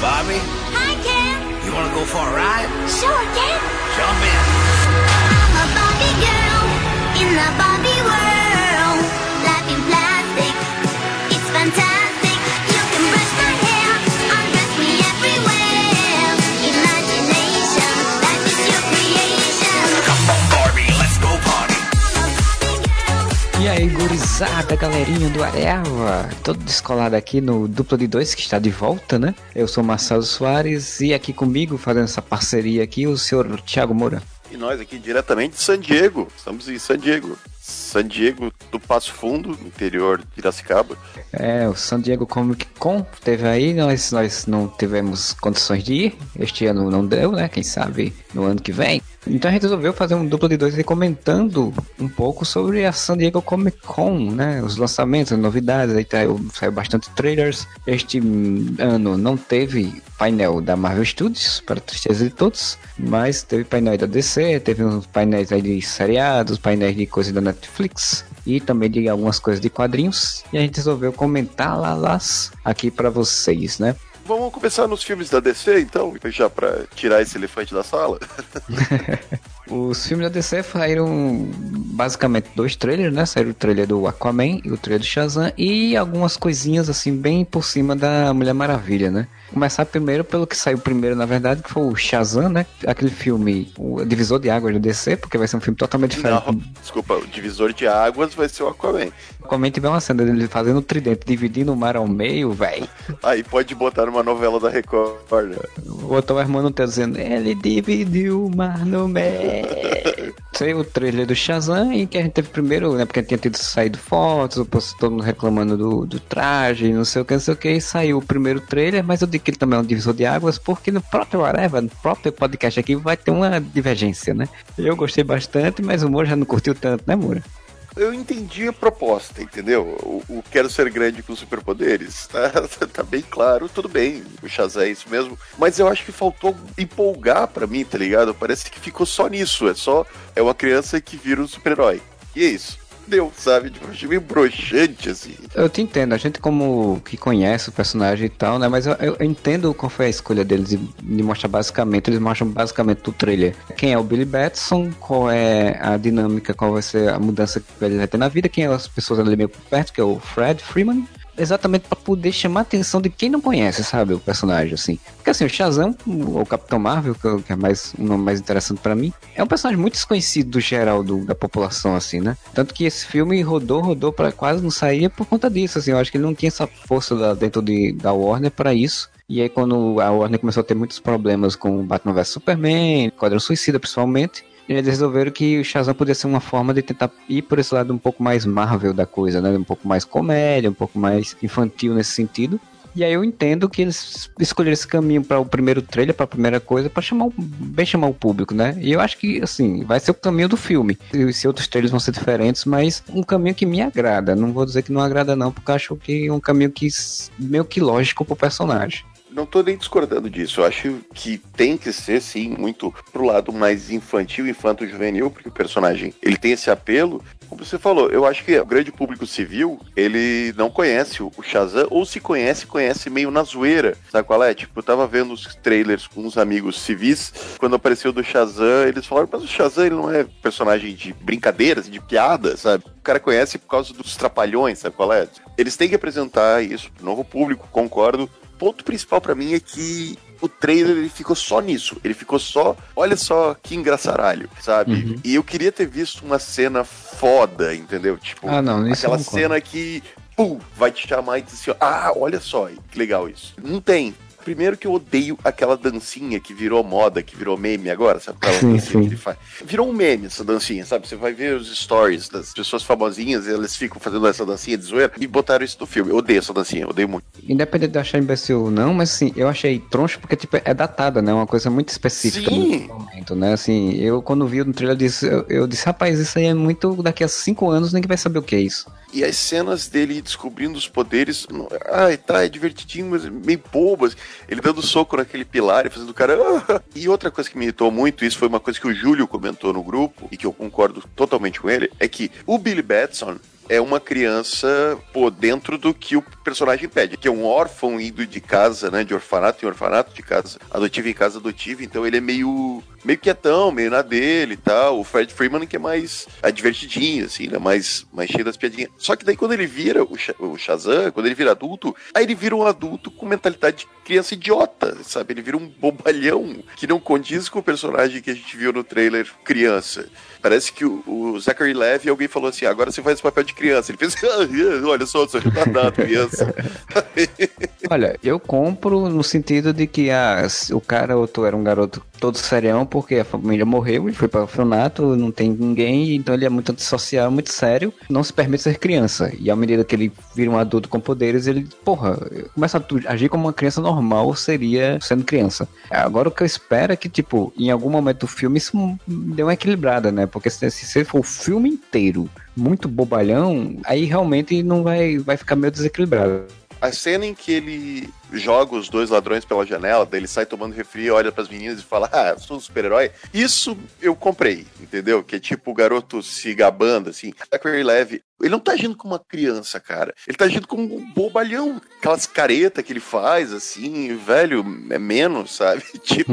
Bobby. Hi, Ken. You want to go for a ride? Sure, Ken. Jump in. I'm a Barbie girl in the Barbie gurizada, galerinha do Areva, todo descolado aqui no Dupla de Dois, que está de volta, né? Eu sou Marcelo Soares e aqui comigo, fazendo essa parceria aqui, o senhor Thiago Moura. E nós aqui diretamente de San Diego. Estamos em San Diego. San Diego do Passo Fundo, interior de Piracicaba. É, o San Diego Comic Con teve aí, nós, nós não tivemos condições de ir, este ano não deu, né? Quem sabe no ano que vem. Então a gente resolveu fazer um duplo de dois aí comentando um pouco sobre a San Diego Comic Con, né? Os lançamentos, as novidades, aí tá- saiu bastante trailers. Este ano não teve painel da Marvel Studios, para tristeza de todos, mas teve painel da DC, teve uns painéis aí de seriados, painéis de coisa da Netflix e também de algumas coisas de quadrinhos. E a gente resolveu comentar lá las aqui para vocês, né? Vamos começar nos filmes da DC, então, já pra tirar esse elefante da sala. Os filmes da DC saíram basicamente dois trailers, né? Saíram o trailer do Aquaman e o trailer do Shazam e algumas coisinhas assim bem por cima da Mulher Maravilha, né? Começar primeiro pelo que saiu primeiro, na verdade, que foi o Shazam, né? Aquele filme, o divisor de águas do DC, porque vai ser um filme totalmente diferente. Não, desculpa, o divisor de águas vai ser o Aquaman. Aquaman tiver uma cena dele fazendo o tridente, dividindo o mar ao meio, velho. Aí pode botar numa novela da Record. né? O Otto Hermano tá dizendo, ele dividiu o mar no meio. Saiu o trailer do Shazam, em que a gente teve primeiro, né, porque tinha tido saído fotos, o todo mundo reclamando do, do traje, não sei o que, não sei o que, e saiu o primeiro trailer, mas eu digo que ele também é um divisor de águas, porque no próprio Areva, no próprio podcast aqui, vai ter uma divergência, né? Eu gostei bastante, mas o Moura já não curtiu tanto, né, Moura? Eu entendi a proposta, entendeu? O, o quero ser grande com superpoderes. Tá, tá bem claro, tudo bem. O Shazam é isso mesmo. Mas eu acho que faltou empolgar pra mim, tá ligado? Parece que ficou só nisso. É só. É uma criança que vira um super-herói. E é isso. Deu, sabe? Tipo, eu achei meio broxante, assim. Eu te entendo, a gente como que conhece o personagem e tal, né? Mas eu, eu entendo qual foi a escolha deles de, mostrar basicamente, eles mostram basicamente o trailer. Quem é o Billy Batson, qual é a dinâmica, qual vai ser a mudança que ele vai ter na vida, quem é as pessoas ali meio perto, que é o Fred Freeman. Exatamente para poder chamar a atenção de quem não conhece, sabe, o personagem, assim. Porque assim, o Shazam, o Capitão Marvel, que é é mais um nome mais interessante para mim, é um personagem muito desconhecido do geral do- da população, assim, né? Tanto que esse filme rodou, rodou para quase não sair por conta disso, assim. Eu acho que ele não tinha essa força lá dentro de, da Warner para isso. E aí quando a Warner começou a ter muitos problemas com Batman vs Superman, Quadrão Suicida principalmente, eles resolveram que o Shazam podia ser uma forma de tentar ir por esse lado um pouco mais Marvel da coisa, né? Um pouco mais comédia, um pouco mais infantil nesse sentido. E aí eu entendo que eles escolheram esse caminho para o primeiro trailer, para a primeira coisa, para chamar o- bem chamar o público, né? E eu acho que assim, vai ser o caminho do filme. E se outros trailers vão ser diferentes, mas um caminho que me agrada. Não vou dizer que não agrada não, porque acho que é um caminho que meio que lógico pro personagem. Não tô nem discordando disso. Eu acho que tem que ser, sim, muito pro lado mais infantil, infanto-juvenil, porque o personagem ele tem esse apelo. Como você falou, eu acho que o grande público civil, ele não conhece o Shazam, ou se conhece, conhece meio na zoeira. Sabe qual é? Tipo, eu tava vendo os trailers com uns amigos civis, quando apareceu do Shazam, eles falaram, mas o Shazam ele não é personagem de brincadeiras, de piada, sabe? O cara conhece por causa dos trapalhões, sabe qual é? Eles têm que apresentar isso pro novo público, concordo. O ponto principal pra mim é que o trailer ele ficou só nisso. Ele ficou só, olha só que engraçaralho, sabe? Uhum. E eu queria ter visto uma cena foda, entendeu? Tipo, Ah, não, aquela cena que, pum, vai te chamar e dizer assim, ah, olha só, que legal isso. Não tem. Primeiro que eu odeio aquela dancinha que virou moda, que virou meme agora, sabe? Aquela Sim, sim. que ele faz. Virou um meme essa dancinha, sabe? Você vai ver os stories das pessoas famosinhas, elas ficam fazendo essa dancinha de zoeira e botaram isso no filme. Eu odeio essa dancinha, eu odeio muito. Independente de eu achar imbecil ou não, mas assim, eu achei troncho porque tipo, é datada, né? Uma coisa muito específica Sim. no momento, né? Assim, eu quando vi no trailer eu disse, eu, eu disse, rapaz, isso aí é muito daqui a cinco anos, ninguém vai saber o que é isso. E as cenas dele descobrindo os poderes, ai, tá, é divertidinho, mas meio bobas. Ele dando soco naquele pilar e fazendo o cara. "Ah". E outra coisa que me irritou muito, isso foi uma coisa que o Júlio comentou no grupo, e que eu concordo totalmente com ele, é que o Billy Batson, é uma criança, pô, dentro do que o personagem pede, que é um órfão indo de casa, né, de orfanato em orfanato, de casa adotiva em casa adotiva, então ele é meio meio quietão, meio na dele e tal. O Fred Freeman que é mais é divertidinho, assim, né? Mais, mais cheio das piadinhas. Só que daí quando ele vira o, Sha- o Shazam, quando ele vira adulto, aí ele vira um adulto com mentalidade de criança idiota, sabe? Ele vira um bobalhão que não condiz com o personagem que a gente viu no trailer criança. Parece que o, Zachary Levi, alguém falou assim, agora você faz o papel de criança. Ele fez, "Ah, olha só, sou retardado, criança. Olha, eu compro no sentido de que ah, o cara ou tu era um garoto todo serião porque a família morreu e foi para o orfanato, não tem ninguém, então ele é muito antissocial, muito sério, não se permite ser criança. E à medida que ele vira um adulto com poderes, ele, porra, começa a agir como uma criança normal seria sendo criança. Agora o que eu espero é que, tipo, em algum momento do filme isso dê uma equilibrada, né? Porque se, se for o filme inteiro muito bobalhão, aí realmente não vai, vai ficar meio desequilibrado. A cena em que ele joga os dois ladrões pela janela, daí ele sai tomando refri, olha pras meninas e fala: Ah, sou um super-herói. Isso eu comprei, entendeu? Que é tipo o garoto se gabando, assim. Zachary Levy, ele não tá agindo como uma criança, cara. Ele tá agindo como um bobalhão. Aquelas caretas que ele faz, assim, velho, é menos, sabe? Tipo.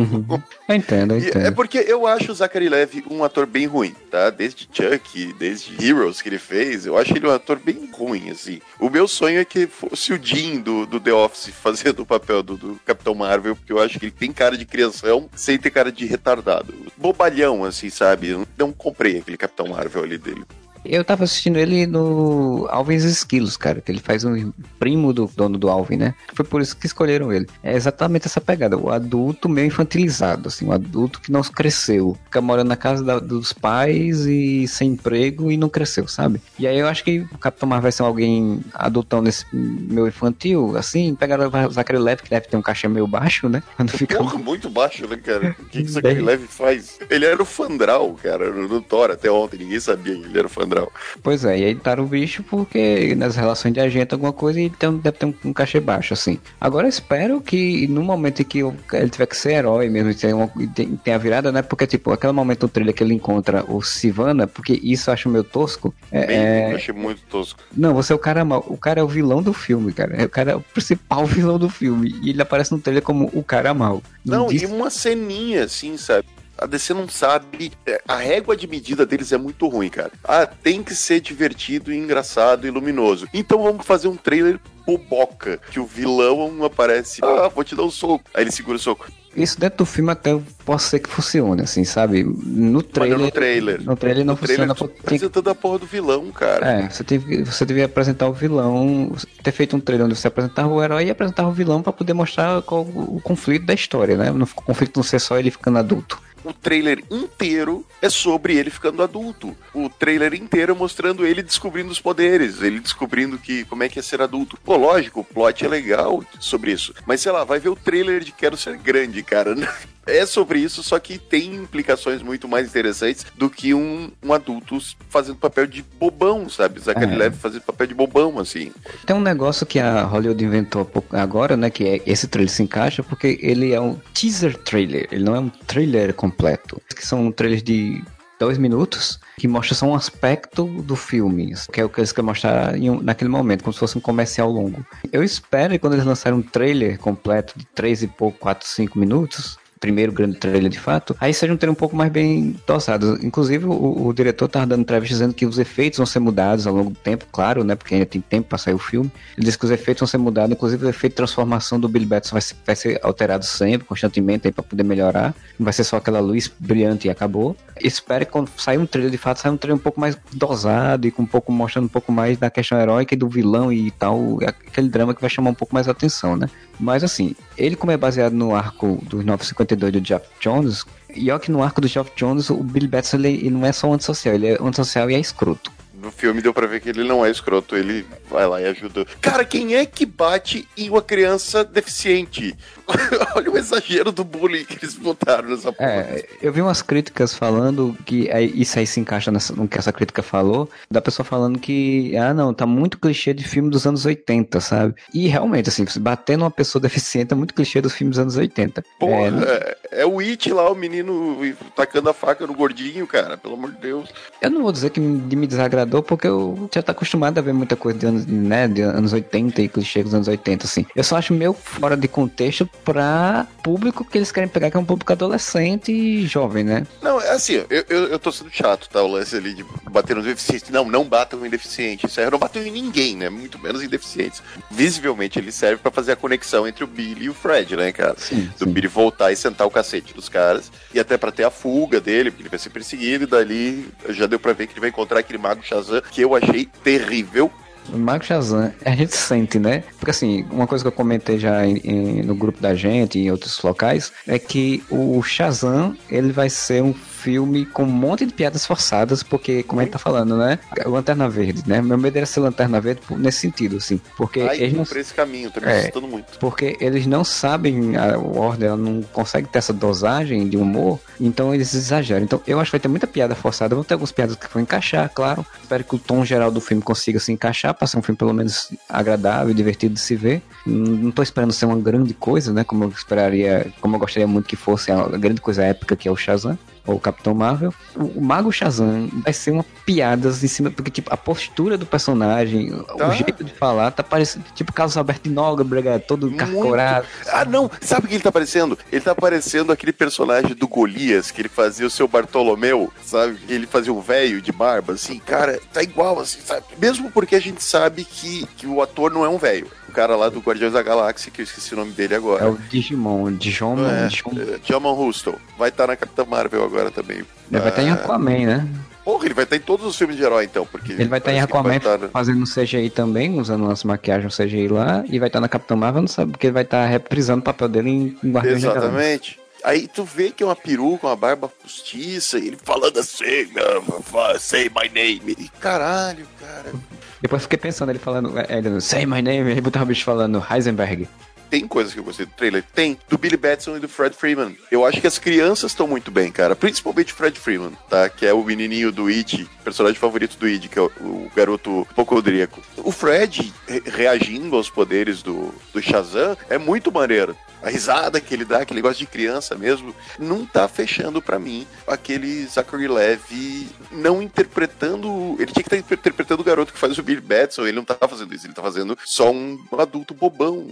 Eu entendo, eu entendo. É porque eu acho o Zachary Levi um ator bem ruim, tá? Desde Chuck, desde Heroes que ele fez, eu acho ele um ator bem ruim, assim. O meu sonho é que fosse o Jim do, do The Office fazendo o papel do, do Capitão Marvel, porque eu acho que ele tem cara de crianção sem ter cara de retardado. Bobalhão, assim, sabe? Não comprei aquele Capitão Marvel ali dele. Eu tava assistindo ele no Alvin's Esquilos, cara, que ele faz um primo do dono do Alvin, né? Foi por isso que escolheram ele. É exatamente essa pegada, o adulto meio infantilizado, assim, o adulto que não cresceu. Fica morando na casa da- dos pais e sem emprego e não cresceu, sabe? E aí eu acho que o Capitão Marvel vai ser alguém adultão nesse meio infantil, assim, pegaram o Zachary Levi, que deve ter um cachê meio baixo, né? Quando fica... Porra, muito baixo, né, cara? O que, que o Zachary Levi faz? Ele era o Fandral, cara, no, no Thor até ontem, ninguém sabia que ele era o Fandral. Pois é, e aí taram o bicho porque nas relações de agente alguma coisa e tem, deve ter um, um cachê baixo, assim. Agora espero que no momento em que ele tiver que ser herói mesmo, e tem, uma, tem, tem a virada, né? Porque, tipo, aquele momento do trailer que ele encontra o Sivana, porque isso eu acho meio tosco. É, Bem, é- eu achei muito tosco. não, você é o cara mal. O cara é o vilão do filme, cara. O cara é o principal vilão do filme. E ele aparece no trailer como o cara mal. Não, diz- e uma ceninha assim, sabe? A DC não sabe. é, A régua de medida deles é muito ruim, cara. Ah, tem que ser divertido, engraçado e luminoso. Então vamos fazer um trailer boboca. Que o vilão aparece. Ah, vou te dar um soco. Aí ele segura o soco. Isso dentro do filme até pode ser que funcione, assim, sabe? No trailer. no trailer. No trailer não No trailer, funciona tu tem que apresentando a porra do vilão, cara. É, você, teve, você devia apresentar o vilão, ter feito um trailer onde você apresentava o herói e apresentava o vilão pra poder mostrar qual o, conflito da história, né? O conflito não ser só ele ficando adulto. O trailer inteiro é sobre ele ficando adulto. O trailer inteiro mostrando ele descobrindo os poderes, ele descobrindo que como é que é ser adulto. Pô, lógico, o plot é legal sobre isso. Mas sei lá, vai ver o trailer de Quero Ser Grande, cara. É sobre isso, só que tem implicações muito mais interessantes do que um, um adulto fazendo papel de bobão, sabe? Zachary É. Levi fazendo papel de bobão, assim. Tem um negócio que a Hollywood inventou agora, né? Que é, esse trailer se encaixa porque ele é um teaser trailer, ele não é um trailer completo. Que são trailers de dois minutos que mostra só um aspecto do filme, que é o que eles querem mostrar um- naquele momento, como se fosse um comercial longo. Eu espero que quando eles lançarem um trailer completo de três e pouco, quatro, cinco minutos, primeiro grande trailer de fato, aí seja um trailer um pouco mais bem dosado. Inclusive, o, o diretor tava dando entrevista dizendo que os efeitos vão ser mudados ao longo do tempo, claro, né? Porque ainda tem tempo para sair o filme. Ele disse que os efeitos vão ser mudados, inclusive o efeito de transformação do Billy Batson vai ser, vai ser alterado sempre, constantemente, para poder melhorar. Não vai ser só aquela luz brilhante e acabou. Espero que quando sair um trailer de fato, saia um trailer um pouco mais dosado e com um pouco mostrando um pouco mais da questão heróica e do vilão e tal, aquele drama que vai chamar um pouco mais a atenção, né? Mas assim, ele como é baseado no arco dos 952 do Jeff Jones, e ó que no arco do Jeff Jones, o Billy Batson ele, ele não é só antissocial, ele é antissocial e é escroto. No filme deu pra ver que ele não é escroto, ele vai lá e ajuda. Cara, quem é que bate em uma criança deficiente? Olha o exagero do bullying que eles botaram nessa porra. É, eu vi umas críticas falando que é, isso aí se encaixa nessa- no que essa crítica falou, da pessoa falando que, ah não, tá muito clichê de filme dos anos 80, sabe? E realmente, assim, bater numa pessoa deficiente é muito clichê dos filmes dos anos 80. Porra, É, é, o It lá, o menino tacando a faca no gordinho, cara, pelo amor de Deus. Eu não vou dizer que me, desagradou, porque eu já tô acostumado a ver muita coisa de anos, né, de anos 80 e clichê dos anos 80, assim. Eu só acho meio fora de contexto pra público que eles querem pegar, que é um público adolescente e jovem, né? Não, é assim, eu, eu, eu tô sendo chato, tá? O lance ali de bater nos deficientes. Não, não batam em deficientes. Aí não batem em ninguém, né? Muito menos em deficientes. Visivelmente ele serve pra fazer a conexão entre o Billy e o Fred, né, cara? Sim, Do sim. Billy voltar e sentar o cacete dos caras. E até pra ter a fuga dele, porque ele vai ser perseguido. E dali já deu pra ver que ele vai encontrar aquele mago Shazam, que eu achei terrível. O Mago Shazam, a gente sente, né? Porque assim, uma coisa que eu comentei já em- em- no grupo da gente, em outros locais, é que o Shazam, ele vai ser um filme com um monte de piadas forçadas, porque, como a gente tá falando, né? Lanterna Verde, né? Meu medo era ser Lanterna Verde nesse sentido, assim. Porque Ai, eles não por esse caminho, tá me É. muito. porque eles não sabem, a Warner não consegue ter essa dosagem de humor, então eles exageram. Então eu acho que vai ter muita piada forçada, vão ter algumas piadas que vão encaixar, claro. Espero que o tom geral do filme consiga se encaixar, para ser um filme pelo menos agradável, divertido de se ver. Não não tô esperando ser uma grande coisa, né? Como eu esperaria, como eu gostaria muito que fosse a grande coisa épica que é o Shazam. Ou o Capitão Marvel. O, o Mago Shazam vai ser uma piadas em cima, porque, tipo, a postura do personagem, Tá. o jeito de falar, tá parecendo, tipo, Carlos Alberto Nóbrega, todo Muito. carcorado. Ah, não! Sabe o que ele tá parecendo? Ele tá parecendo aquele personagem do Golias, que ele fazia o seu Bartolomeu, sabe? Ele fazia um velho de barba, assim, cara, tá igual, assim, sabe? Mesmo porque a gente sabe que, que o ator não é um velho. O cara lá do Guardiões da Galáxia, que eu esqueci o nome dele agora. É o Digimon, Digimon, É, Digimon. é, Jamon Huston. Vai estar na Capitã Marvel agora também. Ele vai estar em Ah, Aquaman, né? Porra, ele vai estar em todos os filmes de herói, então, porque... Ele vai estar em Aquaman estar- fazendo CGI também, usando umas maquiagens CGI lá, e vai estar na Capitã Marvel, não sabe, porque ele vai estar reprisando o papel dele em, em Guardiões. Exatamente. Aí tu vê que é uma peruca, uma barba postiça, e ele falando assim, "Não, fa- say my name. E caralho, cara. Depois fiquei pensando, ele falando, é, ele, say my name, aí botava o bicho falando Heisenberg. Tem coisas que eu gostei do trailer? Tem. Do Billy Batson e do Fred Freeman. Eu acho que as crianças estão muito bem, cara. Principalmente o Fred Freeman, tá? Que é o menininho do It, personagem favorito do It, que é o, o garoto hipocondríaco. O Fred re- reagindo aos poderes do, do Shazam é muito maneiro. A risada que ele dá, aquele negócio de criança mesmo, não tá fechando pra mim aquele Zachary Levi não interpretando. Ele tinha que estar interpretando o garoto que faz o Billy Batson. Ele não tá fazendo isso, ele tá fazendo só um adulto bobão.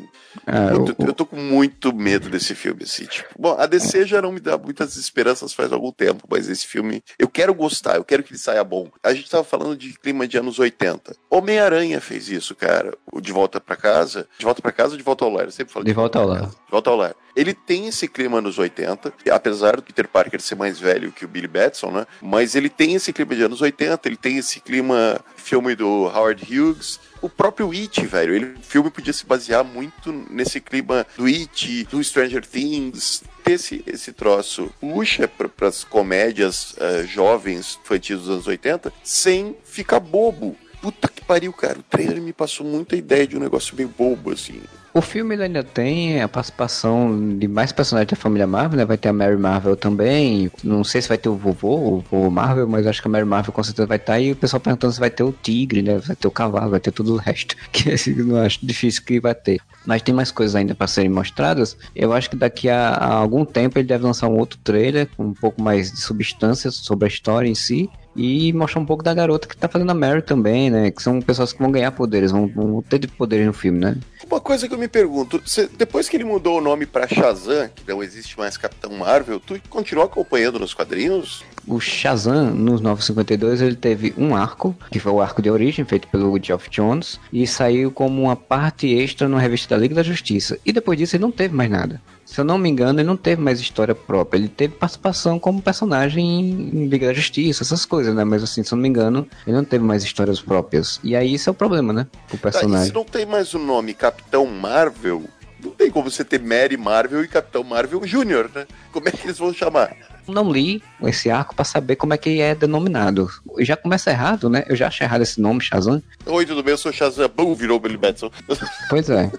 Ah, Puta, o- eu tô com muito medo desse filme, assim, tipo. Bom, a DC já não me dá muitas esperanças faz algum tempo, mas esse filme, eu quero gostar, eu quero que ele saia bom. A gente tava falando de clima de anos 80. Homem-Aranha fez isso, cara. O De Volta pra Casa. De Volta pra Casa ou De Volta ao Lar? Eu sempre falo De Volta ao Lar. De Volta ao Lar. Ele tem esse clima anos 80, apesar do Peter Parker ser mais velho que o Billy Batson, né? Mas ele tem esse clima de anos 80, ele tem esse clima filme do Howard Hughes. O próprio It, velho, ele, o filme podia se basear muito nesse clima do It, do Stranger Things, ter esse, esse troço puxa para as comédias eh, jovens infantis dos anos 80 sem ficar bobo. Puta que pariu, cara. O trailer me passou muita ideia de um negócio meio bobo, assim. O filme ainda tem a participação de mais personagens da família Marvel, né? Vai ter a Mary Marvel também. Não sei se vai ter o vovô, o vovô Marvel, mas acho que a Mary Marvel com certeza vai estar. E o pessoal perguntando se vai ter o tigre, né? Vai ter o cavalo, vai ter tudo o resto. Que eu não acho difícil que vai ter. Mas tem mais coisas ainda para serem mostradas. Eu acho que daqui a, a algum tempo ele deve lançar um outro trailer com um pouco mais de substância sobre a história em si. E mostrar um pouco da garota que tá fazendo a Mary também, né? Que são pessoas que vão ganhar poderes, vão, vão ter poderes no filme, né? Uma coisa que eu me pergunto, cê- depois que ele mudou o nome pra Shazam, que não existe mais Capitão Marvel, tu continua acompanhando nos quadrinhos? O Shazam, nos 952, ele teve um arco, que foi o arco de origem, feito pelo Geoff Jones, e saiu como uma parte extra na revista da Liga da Justiça. E depois disso ele não teve mais nada. Se eu não me engano, ele não teve mais história própria. Ele teve participação como personagem em Liga da Justiça, essas coisas, né? Mas assim, se eu não me engano, ele não teve mais histórias próprias. E aí isso é o problema, né? O Tá, personagem. se não tem mais o nome Capitão Marvel, não tem como você ter Mary Marvel e Capitão Marvel Júnior, né? Como é que eles vão chamar? Não li esse arco pra saber como é que é denominado. Já começa errado, né? Eu já achei errado esse nome, Shazam. Oi, tudo bem? Eu sou Shazam. Bum, virou Billy Batson. Pois é.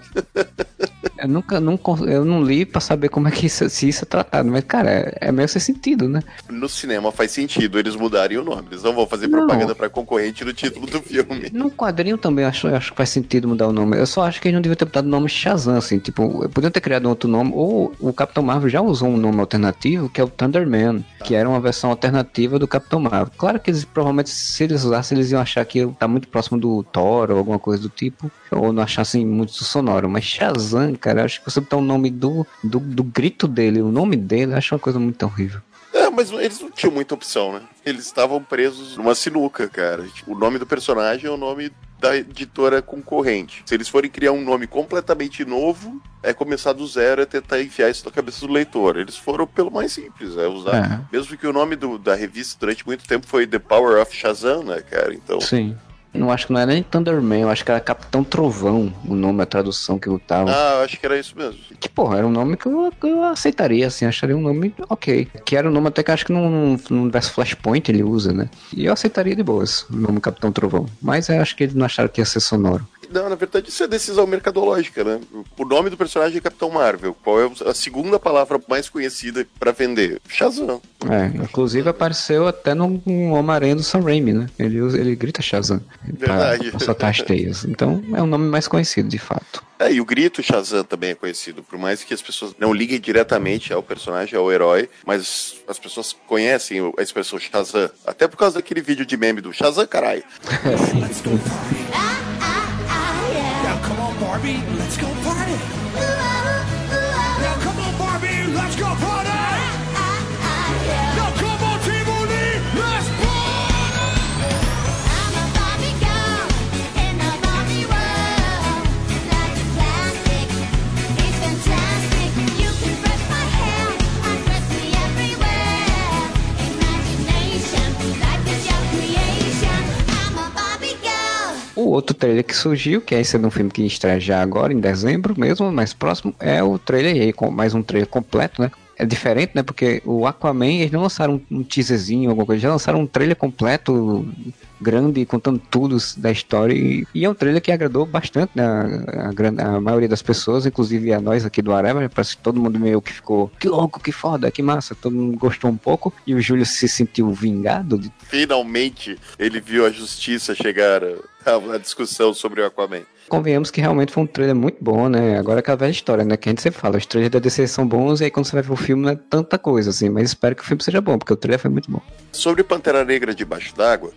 Eu nunca, con- eu não li pra saber como é que isso, se isso é tratado, mas, cara, é, é meio sem sentido, né? No cinema faz sentido eles mudarem o nome. Eles não vão fazer Não. propaganda pra concorrente no título do filme. No quadrinho também eu acho, acho que faz sentido mudar o nome. Eu só acho que eles não deviam ter botado o nome Shazam, assim, tipo, podiam ter criado um outro nome, ou o Capitão Marvel já usou um nome alternativo, que é o Thunderman, que era uma versão alternativa do Capitão Marvel. Claro que eles provavelmente, se eles usassem, eles iam achar que tá muito próximo do Thor ou alguma coisa do tipo, ou não achassem muito sonoro. Mas Shazam, cara, acho que você botar o nome do, do, do grito dele, o nome dele, acho uma coisa muito horrível. É, mas eles não tinham muita opção, né? Eles estavam presos numa sinuca, cara. O nome do personagem é o nome da editora concorrente. Se eles forem criar um nome completamente novo, é começar do zero e tentar enfiar isso na cabeça do leitor. Eles foram pelo mais simples, é usar. Mesmo que o nome do- da revista durante muito tempo foi The Power of Shazam, né, cara? Então. Sim. Não acho que não era nem Thunderman, eu acho que era Capitão Trovão, o nome, a tradução que lutava. Ah, eu acho que era isso mesmo. Que, porra, era um nome que eu, eu aceitaria, assim, acharia um nome ok. Que era um nome até que eu acho que no, no universo Flashpoint ele usa, né? E eu aceitaria de boas o nome Capitão Trovão. Mas eu acho que eles não acharam que ia ser sonoro. Não, na verdade, isso é decisão mercadológica, né? O nome do personagem é Capitão Marvel. Qual é a segunda palavra mais conhecida pra vender? Shazam. É, inclusive apareceu até no Homem-Aranha do Sam Raimi, né? Ele, usa- ele grita Shazam Verdade. pra soltar as teias. Então é um nome mais conhecido, de fato. É, e o grito Shazam também é conhecido, por mais que as pessoas não liguem diretamente ao personagem, ao herói, mas as pessoas conhecem a expressão Shazam, até por causa daquele vídeo de meme do Shazam, caralho. We. Outro trailer que surgiu, que é esse é um filme que estreia já agora, em dezembro mesmo, mais próximo, é o trailer aí, com mais um trailer completo, né? É diferente, né? Porque o Aquaman, eles não lançaram um teaserzinho, alguma coisa, já lançaram um trailer completo, grande, contando tudo da história. E, e é um trailer que agradou bastante né, a, gran- a maioria das pessoas, inclusive a nós aqui do Areva. Parece que todo mundo meio que ficou, que louco, que foda, que massa. Todo mundo gostou um pouco. E o Júlio se sentiu vingado de Finalmente ele viu a justiça chegar à, à discussão sobre o Aquaman. Convenhamos que realmente foi um trailer muito bom, né? Agora é aquela velha história, né? Que a gente sempre fala, os trailers da DC são bons e aí quando você vai ver o filme não é tanta coisa, assim. Mas espero que o filme seja bom, porque o trailer foi muito bom. Sobre Pantera Negra debaixo d'água,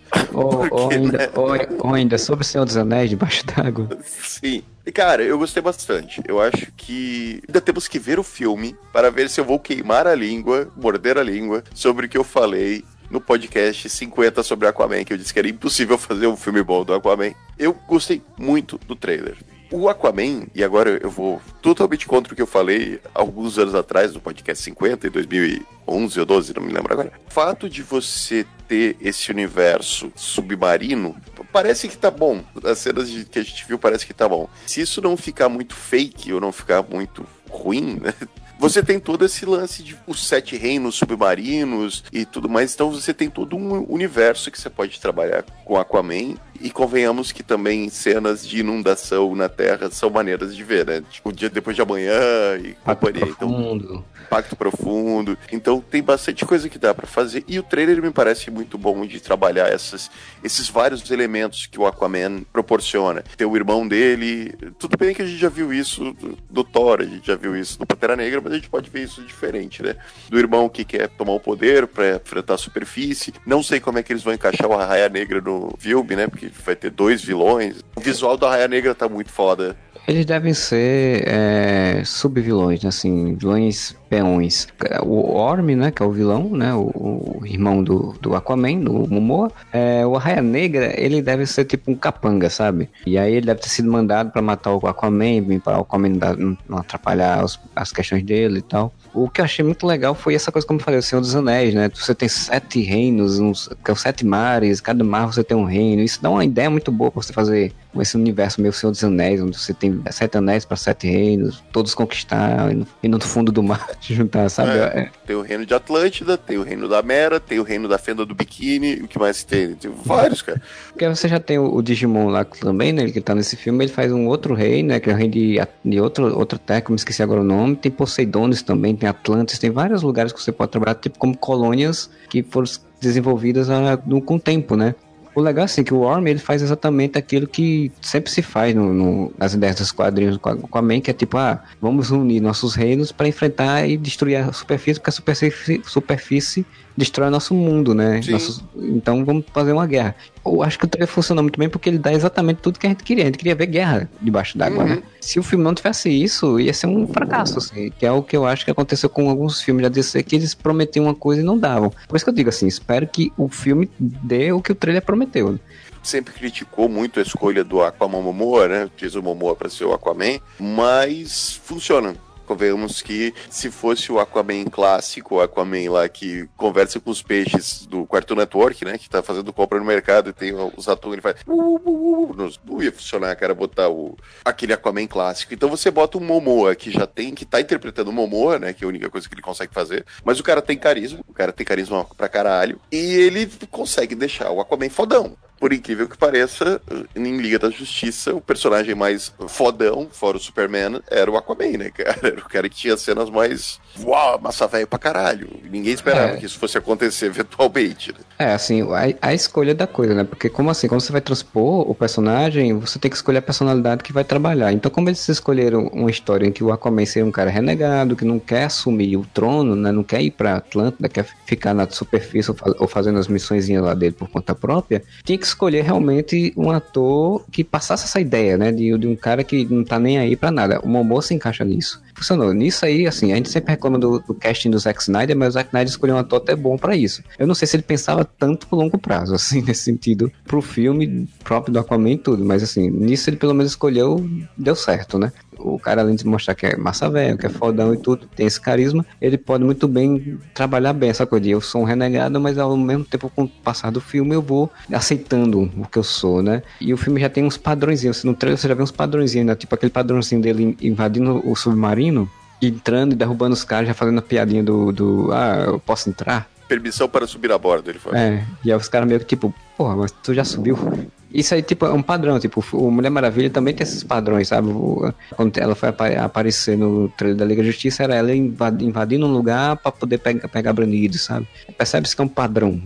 Ou, ainda, né? ou, ou ainda sobre o Senhor dos Anéis debaixo d'água. sim. E cara, eu gostei bastante. Eu acho que ainda temos que ver o filme para ver se eu vou queimar a língua, morder a língua, sobre o que eu falei no podcast 50 sobre Aquaman, que eu disse que era impossível fazer um filme bom do Aquaman. Eu gostei muito do trailer. O Aquaman, e agora eu vou totalmente contra o que eu falei alguns anos atrás no podcast 50, em 2011 ou 12, não me lembro agora. O fato de você ter esse universo submarino, parece que tá bom. As cenas que a gente viu parece que tá bom. Se isso não ficar muito fake ou não ficar muito ruim, né? Você tem todo esse lance de os sete reinos submarinos e tudo mais. Então você tem todo um universo que você pode trabalhar com Aquaman. E convenhamos que também cenas de inundação na Terra são maneiras de ver, né? Tipo, o dia depois de amanhã e companhia. Então, Profundo. Impacto Profundo. Então tem bastante coisa que dá pra fazer. E o trailer me parece muito bom de trabalhar essas, esses vários elementos que o Aquaman proporciona. Tem o irmão dele. Tudo bem que a gente já viu isso do, do Thor, a gente já viu isso do Pantera Negra, mas a gente pode ver isso diferente, né? Do irmão que quer tomar o poder pra enfrentar a superfície. Não sei como é que eles vão encaixar o Arraia Negra no filme, né? Porque vai ter dois vilões. O visual do Arraia Negra tá muito foda. Eles devem ser é, subvilões, né? assim, vilões peões. O Orm, né, que é o vilão, né, o, o irmão do, do Aquaman, do Momoa, é, o Arraia Negra, ele deve ser tipo um capanga, sabe? E aí ele deve ter sido mandado pra matar o Aquaman, para o Aquaman não, atrapalhar os- as questões dele e tal. O que eu achei muito legal foi essa coisa, como eu falei, o Senhor dos Anéis, né? Você tem sete reinos, uns, que são sete mares, cada mar você tem um reino. Isso dá uma ideia muito boa pra você fazer esse universo meio Senhor dos Anéis, onde você tem sete anéis pra sete reinos, todos conquistar, e no, e no fundo do mar juntar, sabe? É. É. Tem o reino de Atlântida, tem o reino da Mera, tem o reino da Fenda do Biquíni, o que mais tem? Tem vários, cara. Porque você já tem o, o Digimon lá também, né? Ele que tá nesse filme, ele faz um outro rei, né? Que é o rei de, de outro, outra terra, que eu me esqueci agora o nome. Tem Poseidones também, tem Atlantis, tem vários lugares que você pode trabalhar, tipo como colônias que foram desenvolvidas com o tempo, né? O legal é assim, que o Worm ele faz exatamente aquilo que sempre se faz no, no- nas ideias dos quadrinhos com a, com a Man, que é tipo, ah, vamos unir nossos reinos para enfrentar e destruir a superfície, porque a superfície, superfície destrói nosso mundo, né? Nossos- então vamos fazer uma guerra. Eu acho que o trailer funciona muito bem porque ele dá exatamente tudo que a gente queria. A gente queria ver guerra debaixo d'água, Uhum. né? Se o filme não tivesse isso, ia ser um fracasso, assim, que é o que eu acho que aconteceu com alguns filmes da DC, que eles prometiam uma coisa e não davam. Por isso que eu digo assim, espero que o filme dê o que o trailer prometeu. né? Sempre criticou muito a escolha do Aquaman Momoa, né? Diz o Momoa pra ser o Aquaman, mas funciona. Convenhamos que se fosse o Aquaman clássico, o Aquaman lá que conversa com os peixes do Cartoon Network, né? Que tá fazendo compra no mercado e tem os atores, ele faz. "Uh, uh, uh, uh", não- Não ia funcionar, cara, botar o, aquele Aquaman clássico. Então você bota o Momoa, que já tem, que tá interpretando o Momoa, né? Que é a única coisa que ele consegue fazer. Mas o cara tem carisma, o cara tem carisma pra caralho. E ele consegue deixar o Aquaman fodão. Por incrível que pareça, em Liga da Justiça, o personagem mais fodão, fora o Superman, era o Aquaman, né, cara? Era o cara que tinha cenas mais. Uau, massa velho pra caralho. Ninguém esperava É. que isso fosse acontecer eventualmente, né? É, assim, a, a escolha da coisa, né? Porque como assim, quando você vai transpor o personagem, você tem que escolher a personalidade que vai trabalhar. Então, como eles escolheram uma história em que o Aquaman seria um cara renegado, que não quer assumir o trono, né? Não quer ir pra Atlântida, quer ficar na superfície ou, ou fazendo as missõezinhas lá dele por conta própria, tinha que escolher realmente um ator que passasse essa ideia, né? De, de um cara que não tá nem aí pra nada. O Momoa se encaixa nisso. Funcionou. Nisso aí, assim, a gente sempre reclama do, do casting do Zack Snyder, mas o Zack Snyder escolheu um ator até bom pra isso. Eu não sei se ele pensava tanto pro longo prazo, assim, nesse sentido, pro filme próprio do Aquaman e tudo, mas assim, nisso ele pelo menos escolheu, deu certo, né? O cara, além de mostrar que é massa velho, que é fodão e tudo, tem esse carisma, ele pode muito bem trabalhar bem essa coisa de eu sou um renegado, mas ao mesmo tempo, com o passar do filme, eu vou aceitando o que eu sou, né? E o filme já tem uns padrõezinhos, no trailer você já vê uns padrõezinhos, né? Tipo aquele padrãozinho dele invadindo o submarino, entrando e derrubando os caras, já fazendo a piadinha do, do ah, eu posso entrar? Permissão para subir a bordo, ele falou. É, e aí os caras meio que tipo, porra, mas tu já subiu. Isso aí, tipo, é um padrão, tipo, o Mulher Maravilha também tem esses padrões, sabe? Quando ela foi apa- aparecer no trailer da Liga da Justiça, era ela invad- invadindo um lugar pra poder pegar, pegar bandidos, sabe? Percebe-se que é um padrão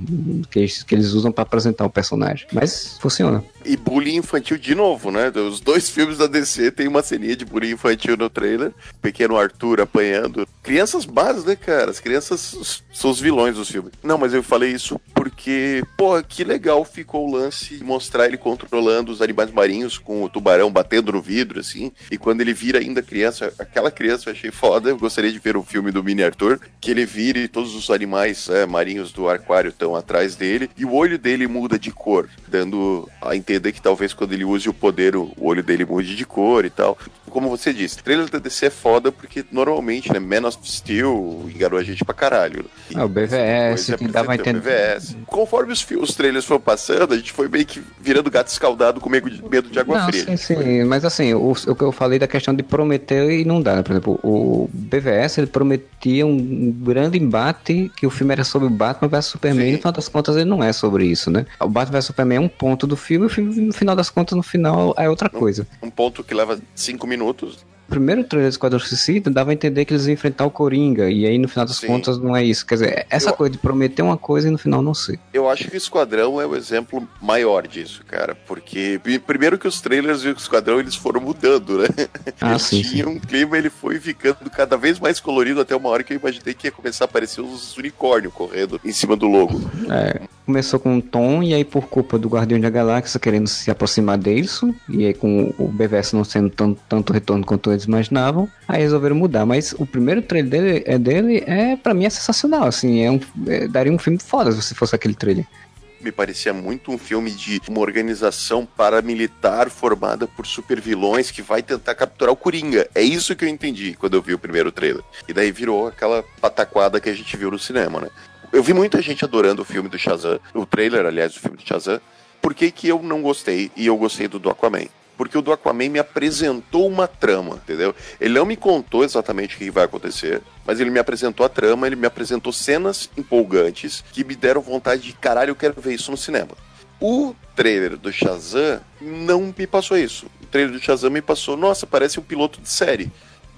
que eles, que eles usam pra apresentar o personagem. Mas funciona. E bullying infantil de novo, né? Os dois filmes da DC tem uma ceninha de bullying infantil no trailer. Pequeno Arthur apanhando. Crianças más, né, cara? As crianças são os vilões dos filmes. Não, mas eu falei isso porque, pô, que legal ficou o lance de mostrar ele controlando os animais marinhos com o tubarão batendo no vidro, assim. E quando ele vira ainda criança, aquela criança eu achei foda. Eu gostaria de ver o filme do Mini Arthur, que ele vira e todos os animais é, marinhos do aquário estão atrás dele. E o olho dele muda de cor, dando a entender que talvez quando ele use o poder, o olho dele mude de cor e tal. Como você disse, trailer da DC é foda porque normalmente, né, Man of Steel enganou a gente pra caralho. E Ah, o BVS, é que dava entender- BVS. Conforme os, os trailers foram passando, a gente foi meio que virando gato escaldado com medo de, água Não, fria. sim, sim, mas assim, o, o que eu falei da questão de prometer e não dá, né? Por exemplo, o BVS ele prometia um grande embate que o filme era sobre o Batman vs Superman, Sim. e no final das contas ele não é sobre isso, né? O Batman vs Superman é um ponto do filme, e o filme, no final das contas, no final é outra coisa. Um ponto que leva cinco minutos. O primeiro trailer do Esquadrão Suicida dava a entender que eles iam enfrentar o Coringa, e aí no final das Sim. contas não é isso. Quer dizer, essa Eu- coisa de prometer uma coisa e no final não ser. Eu acho que o Esquadrão é o exemplo maior disso, cara. Porque pri- primeiro que os trailers e o Esquadrão eles foram mudando, né? Ah, Eles sim, tinham um clima, ele foi ficando cada vez mais colorido até uma hora que eu imaginei que ia começar a aparecer os unicórnios correndo em cima do logo. É, começou com um tom, e aí por culpa do Guardião da Galáxia querendo se aproximar deles, e aí com o BVS não sendo tão, tanto retorno quanto eles imaginavam, aí resolveram mudar. Mas o primeiro trailer dele é, dele é para mim, é sensacional, assim, é um, é- daria um filme foda se fosse aquele trailer. Me parecia muito um filme de uma organização paramilitar formada por supervilões que vai tentar capturar o Coringa. É isso que eu entendi quando eu vi o primeiro trailer. E daí virou aquela pataquada que a gente viu no cinema, né? Eu vi muita gente adorando o filme do Shazam, o trailer, aliás, do filme do Shazam. Por que, que eu não gostei e eu gostei do, do Aquaman? Porque o do Aquaman me apresentou uma trama, entendeu? Ele não me contou exatamente o que vai acontecer, mas ele me apresentou a trama, ele me apresentou cenas empolgantes que me deram vontade de caralho, eu quero ver isso no cinema. O trailer do Shazam não me passou isso. O trailer do Shazam me passou, nossa, parece um piloto de série.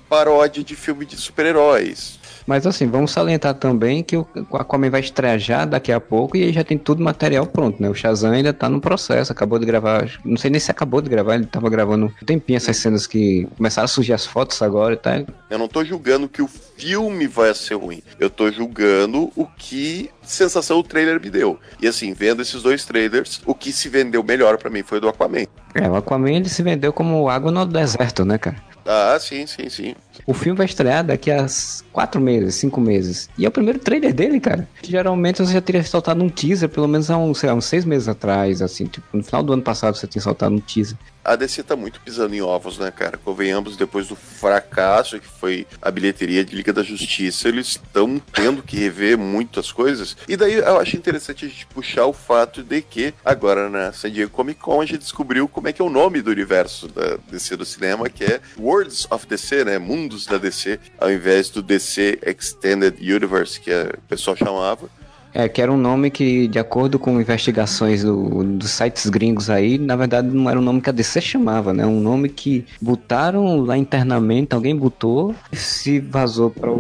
Paródia de filme de super-heróis. Mas assim, vamos salientar também que o Aquaman vai estrear já daqui a pouco e aí já tem tudo material pronto, né? O Shazam ainda tá no processo, acabou de gravar, não sei nem se acabou de gravar, ele tava gravando um tempinho essas cenas que começaram a surgir as fotos agora e tá. Eu não tô julgando que o filme vai ser ruim. Eu tô julgando o que sensação o trailer me deu. E assim, vendo esses dois trailers, o que se vendeu melhor pra mim foi do Aquaman. É, o Aquaman ele se vendeu como água no deserto, né, cara? Ah, sim, sim, sim. O filme vai estrear daqui a quatro meses, cinco meses. E é o primeiro trailer dele, cara. Geralmente você já teria soltado um teaser, pelo menos há uns, lá, uns seis meses atrás, assim, tipo, no final do ano passado você tinha soltado um teaser. A DC tá muito pisando em ovos, né, cara? Convenhamos, depois do fracasso que foi a bilheteria de Liga da Justiça, eles estão tendo que rever muitas coisas. E daí eu acho interessante a gente puxar o fato de que agora na San Diego Comic Con a gente descobriu como é que é o nome do universo da DC do cinema, que é Worlds of DC, né? Mundos da DC, ao invés do DC Extended Universe, que o pessoal chamava. É, que era um nome que, de acordo com investigações do- dos sites gringos aí, na verdade não era um nome que a DC chamava, né? Um nome que botaram lá internamente, alguém botou, se vazou para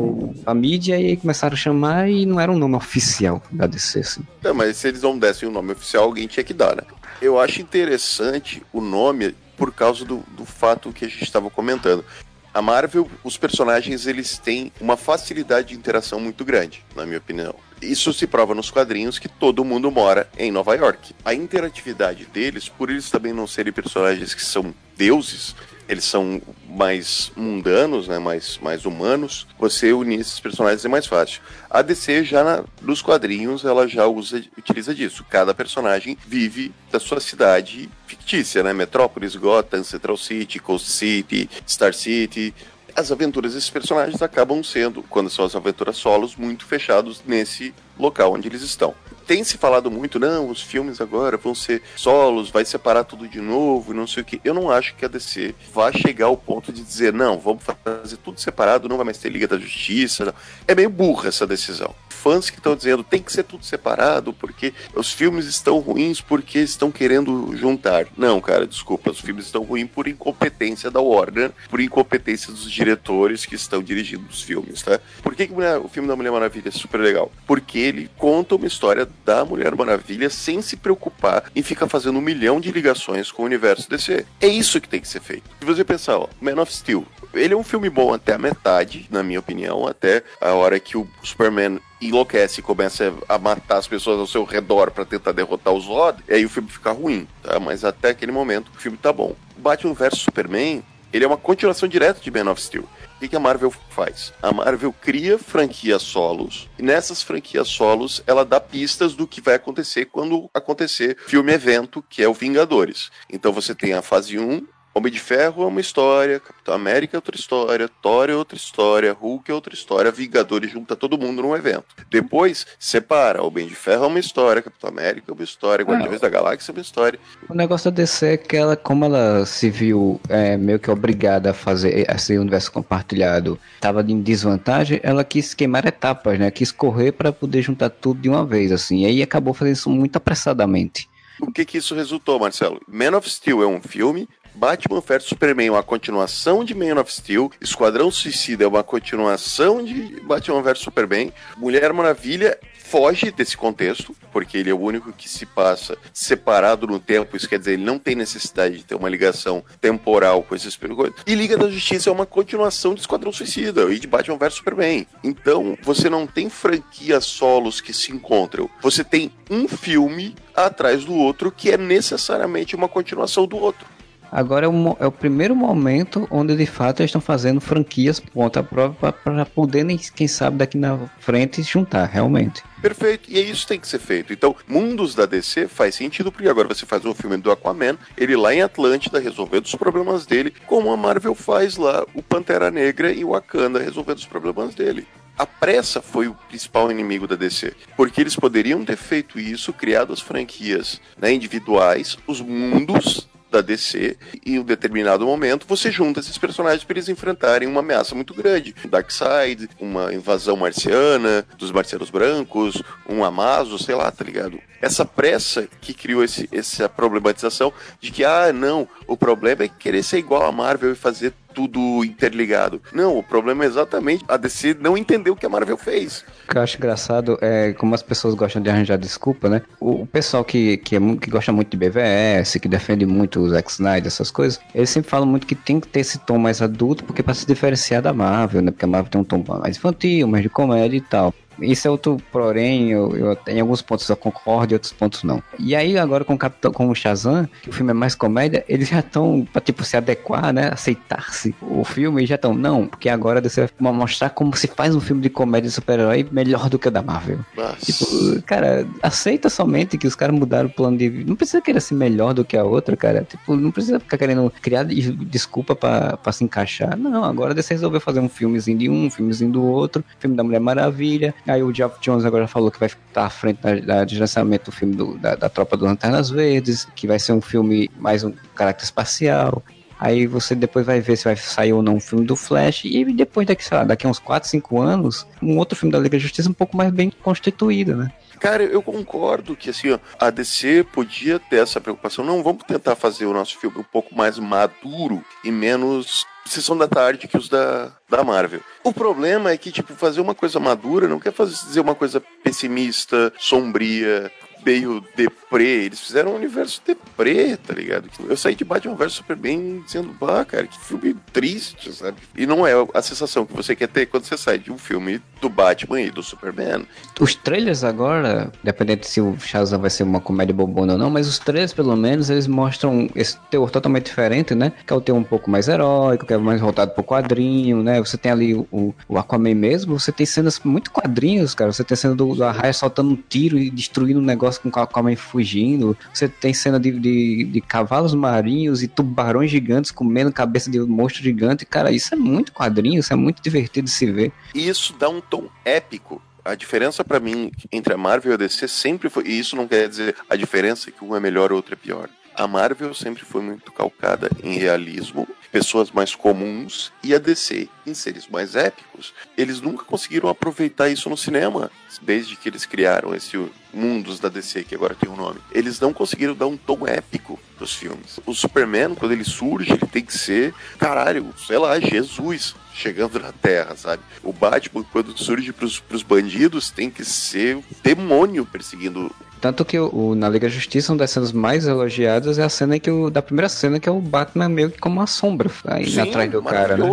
a mídia e aí começaram a chamar e não era um nome oficial da DC, assim. É, mas se eles não dessem o nome oficial, alguém tinha que dar, né? Eu acho interessante o nome por causa do, do fato que a gente estava comentando. A Marvel, os personagens, eles têm uma facilidade de interação muito grande, na minha opinião. Isso se prova nos quadrinhos que todo mundo mora em Nova York. A interatividade deles, por eles também não serem personagens que são deuses, eles são mais mundanos, né, mais, mais humanos, você unir esses personagens é mais fácil. A DC já na- nos quadrinhos ela já usa, utiliza disso. Cada personagem vive da sua cidade fictícia, né? Metrópolis, Gotham, Central City, Coast City, Star City. As aventuras desses personagens acabam sendo, quando são as aventuras solos, muito fechados nesse local onde eles estão. Tem se falado muito, não, os filmes agora vão ser solos, vai separar tudo de novo, não sei o que. Eu não acho que a DC vá chegar ao ponto de dizer, não, vamos fazer tudo separado, não vai mais ter Liga da Justiça. É meio burra essa decisão. Fãs que estão dizendo tem que ser tudo separado porque os filmes estão ruins porque estão querendo juntar. Não, cara, desculpa, os filmes estão ruins por incompetência da Warner, por incompetência dos diretores que estão dirigindo os filmes, tá? Por que, que Mulher- o filme da Mulher Maravilha é super legal? Porque ele conta uma história da Mulher Maravilha sem se preocupar em ficar fazendo um milhão de ligações com o universo DC. É isso que tem que ser feito. Se você pensar, ó, Man of Steel, ele é um filme bom até a metade, na minha opinião, até a hora que o Superman enlouquece e começa a matar as pessoas ao seu redor pra tentar derrotar os Zod, aí o filme fica ruim, tá? Mas até aquele momento o filme tá bom. Batman vs Superman, ele é uma continuação direta de Man of Steel. O que a Marvel faz? A Marvel cria franquias solos, e nessas franquias solos ela dá pistas do que vai acontecer quando acontecer filme-evento, que é o Vingadores. Então você tem a fase 1, Homem de Ferro é uma história, Capitão América é outra história, Thor é outra história, Hulk é outra história, Vingadores junta todo mundo num evento. Depois, separa, Homem de Ferro é uma história, Capitão América é uma história, Guardiões da Galáxia é uma história. O negócio da DC é que ela, como ela se viu é, meio que obrigada a fazer esse universo compartilhado, estava em desvantagem, ela quis queimar etapas, né? Quis correr para poder juntar tudo de uma vez, assim. E aí acabou fazendo isso muito apressadamente. O que que isso resultou, Marcelo? Man of Steel é um filme, Batman vs Superman é uma continuação de Man of Steel, Esquadrão Suicida é uma continuação de Batman vs Superman, Mulher Maravilha foge desse contexto, porque ele é o único que se passa separado no tempo, isso quer dizer, ele não tem necessidade de ter uma ligação temporal com esses coisas. E Liga da Justiça é uma continuação de Esquadrão Suicida e de Batman vs Superman. Então, você não tem franquias solos que se encontram. Você tem um filme atrás do outro que é necessariamente uma continuação do outro. Agora é o, é o primeiro momento onde de fato eles estão fazendo franquias ponta prova para poderem, quem sabe, daqui na frente juntar, realmente. Perfeito, e é isso que tem que ser feito. Então, mundos da DC faz sentido, porque agora você faz um filme do Aquaman, ele lá em Atlântida resolvendo os problemas dele, como a Marvel faz lá o Pantera Negra e o Wakanda resolvendo os problemas dele. a pressa foi o principal inimigo da DC. Porque eles poderiam ter feito isso, criado as franquias né, individuais, os mundos da DC e em um determinado momento você junta esses personagens para eles enfrentarem uma ameaça muito grande. Darkseid, uma invasão marciana, dos marcianos brancos, um Amazo, sei lá, tá ligado? Essa pressa que criou esse, essa problematização de que, ah, não, o problema é querer ser igual a Marvel e fazer tudo interligado. Não, o problema é exatamente a DC não entender o que a Marvel fez. O que eu acho engraçado é como as pessoas gostam de arranjar desculpa, né? O, pessoal que, que, é, que gosta muito de BVS, que defende muito o Zack Snyder, essas coisas, eles sempre falam muito que tem que ter esse tom mais adulto, porque pra se diferenciar da Marvel, né? Porque a Marvel tem um tom mais infantil, mais de comédia e tal. Isso é outro porém, eu, eu, em alguns pontos eu concordo, em outros pontos não. E aí, agora com o Capitão, com o Shazam, que o filme é mais comédia, eles já estão pra, tipo, se adequar, né? Aceitar-se o filme e já estão, não, porque agora você vai mostrar como se faz um filme de comédia de super-herói melhor do que o da Marvel. Tipo, cara, aceita somente que os caras mudaram o plano de vida. Não precisa querer ser melhor do que a outra, cara. Tipo, não precisa ficar querendo criar de- desculpa pra, pra se encaixar. Não, agora você resolveu fazer um filmezinho de um, um filmezinho do outro, filme da Mulher Maravilha. Aí o Geoff Jones agora falou que vai estar à frente da, da, de lançamento do filme do- da, da Tropa das Lanternas Verdes, que vai ser um filme mais um caráter espacial. Aí você depois vai ver se vai sair ou não um filme do Flash. E depois daqui, sei lá, daqui uns 4, 5 anos, um outro filme da Liga da Justiça um pouco mais bem constituído, né? Cara, eu concordo que assim, ó, a DC podia ter essa preocupação. Não, vamos tentar fazer o nosso filme um pouco mais maduro e menos sessão da tarde que os da, da Marvel. O problema é que, tipo, fazer uma coisa madura não quer fazer dizer uma coisa pessimista, sombria, meio deprê. Eles fizeram um universo deprê, tá ligado? Eu saí de Batman vs Superman dizendo, bah, cara, que filme triste, sabe? E não é a sensação que você quer ter quando você sai de um filme do Batman e do Superman. Os trailers agora, dependendo se o Shazam vai ser uma comédia bobona ou não, mas os trailers, pelo menos, eles mostram esse teor totalmente diferente, né? Que é o teor um pouco mais heróico, que é mais voltado pro quadrinho, né? Você tem ali o, o Aquaman mesmo, você tem cenas muito quadrinhos, cara. Você tem cena do, do Arraia soltando um tiro e destruindo um negócio com o Aquaman fugindo. Você tem cena de, de, de cavalos marinhos e tubarões gigantes comendo cabeça de um monstro gigante. Cara, isso é muito quadrinho, isso é muito divertido de se ver. E isso dá um tom épico. A diferença pra mim entre a Marvel e a DC sempre foi. E isso não quer dizer a diferença que um é melhor e o outro é pior. A Marvel sempre foi muito calcada em realismo, pessoas mais comuns, e a DC em seres mais épicos. Eles nunca conseguiram aproveitar isso no cinema, desde que eles criaram esse mundos da DC, que agora tem um nome. Eles não conseguiram dar um tom épico pros filmes. O Superman, quando ele surge, ele tem que ser, caralho, sei lá, Jesus chegando na Terra, sabe? O Batman, quando surge pros, pros bandidos, tem que ser o demônio perseguindo Tanto que o, na Liga da Justiça, uma das cenas mais elogiadas é a cena que o, da primeira cena, que é o Batman meio que como uma sombra aí Sim, atrás do cara, né?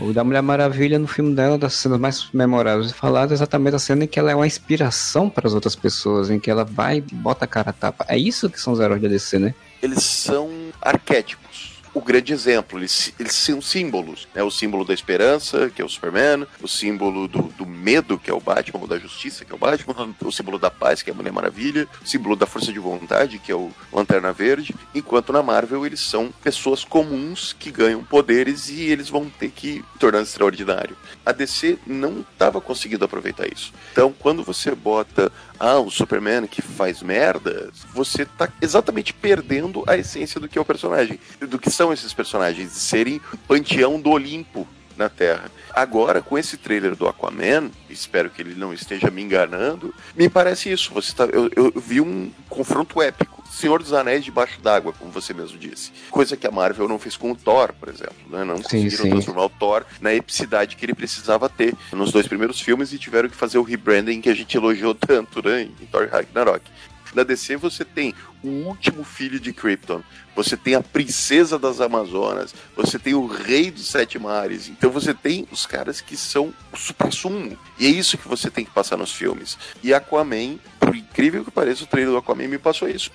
O da Mulher Maravilha, no filme dela, das cenas mais memoráveis e faladas, é exatamente a cena em que ela é uma inspiração para as outras pessoas, em que ela vai e bota a cara a tapa. É isso que são os heróis da DC, né? eles são arquétipos. O grande exemplo, eles, eles são símbolos. Né? O símbolo da esperança, que é o Superman, o símbolo do, do medo, que é o Batman, ou da justiça, que é o Batman, o símbolo da paz, que é a Mulher Maravilha, o símbolo da força de vontade, que é o Lanterna Verde, enquanto na Marvel eles são pessoas comuns que ganham poderes e eles vão ter que tornar extraordinário. A DC não estava conseguindo aproveitar isso. Então, quando você bota ah, o Superman que faz merda, você tá exatamente perdendo a essência do que é o personagem, do que são esses personagens, de serem o panteão do Olimpo na Terra. Agora, com esse trailer do Aquaman, espero que ele não esteja me enganando, me parece isso. Você tá, eu, eu vi um confronto épico. Senhor dos Anéis debaixo d'água, como você mesmo disse. Coisa que a Marvel não fez com o Thor, por exemplo. Né? Não conseguiram sim. transformar o Thor na epicidade que ele precisava ter nos dois primeiros filmes e tiveram que fazer o rebranding que a gente elogiou tanto né? em Thor Ragnarok. Na DC você tem o último filho de Krypton, você tem a princesa das Amazonas, você tem o rei dos sete mares. Então você tem os caras que são o supra-sumo. E é isso que você tem que passar nos filmes. E Aquaman, por incrível que pareça, o trailer do Aquaman me passou isso.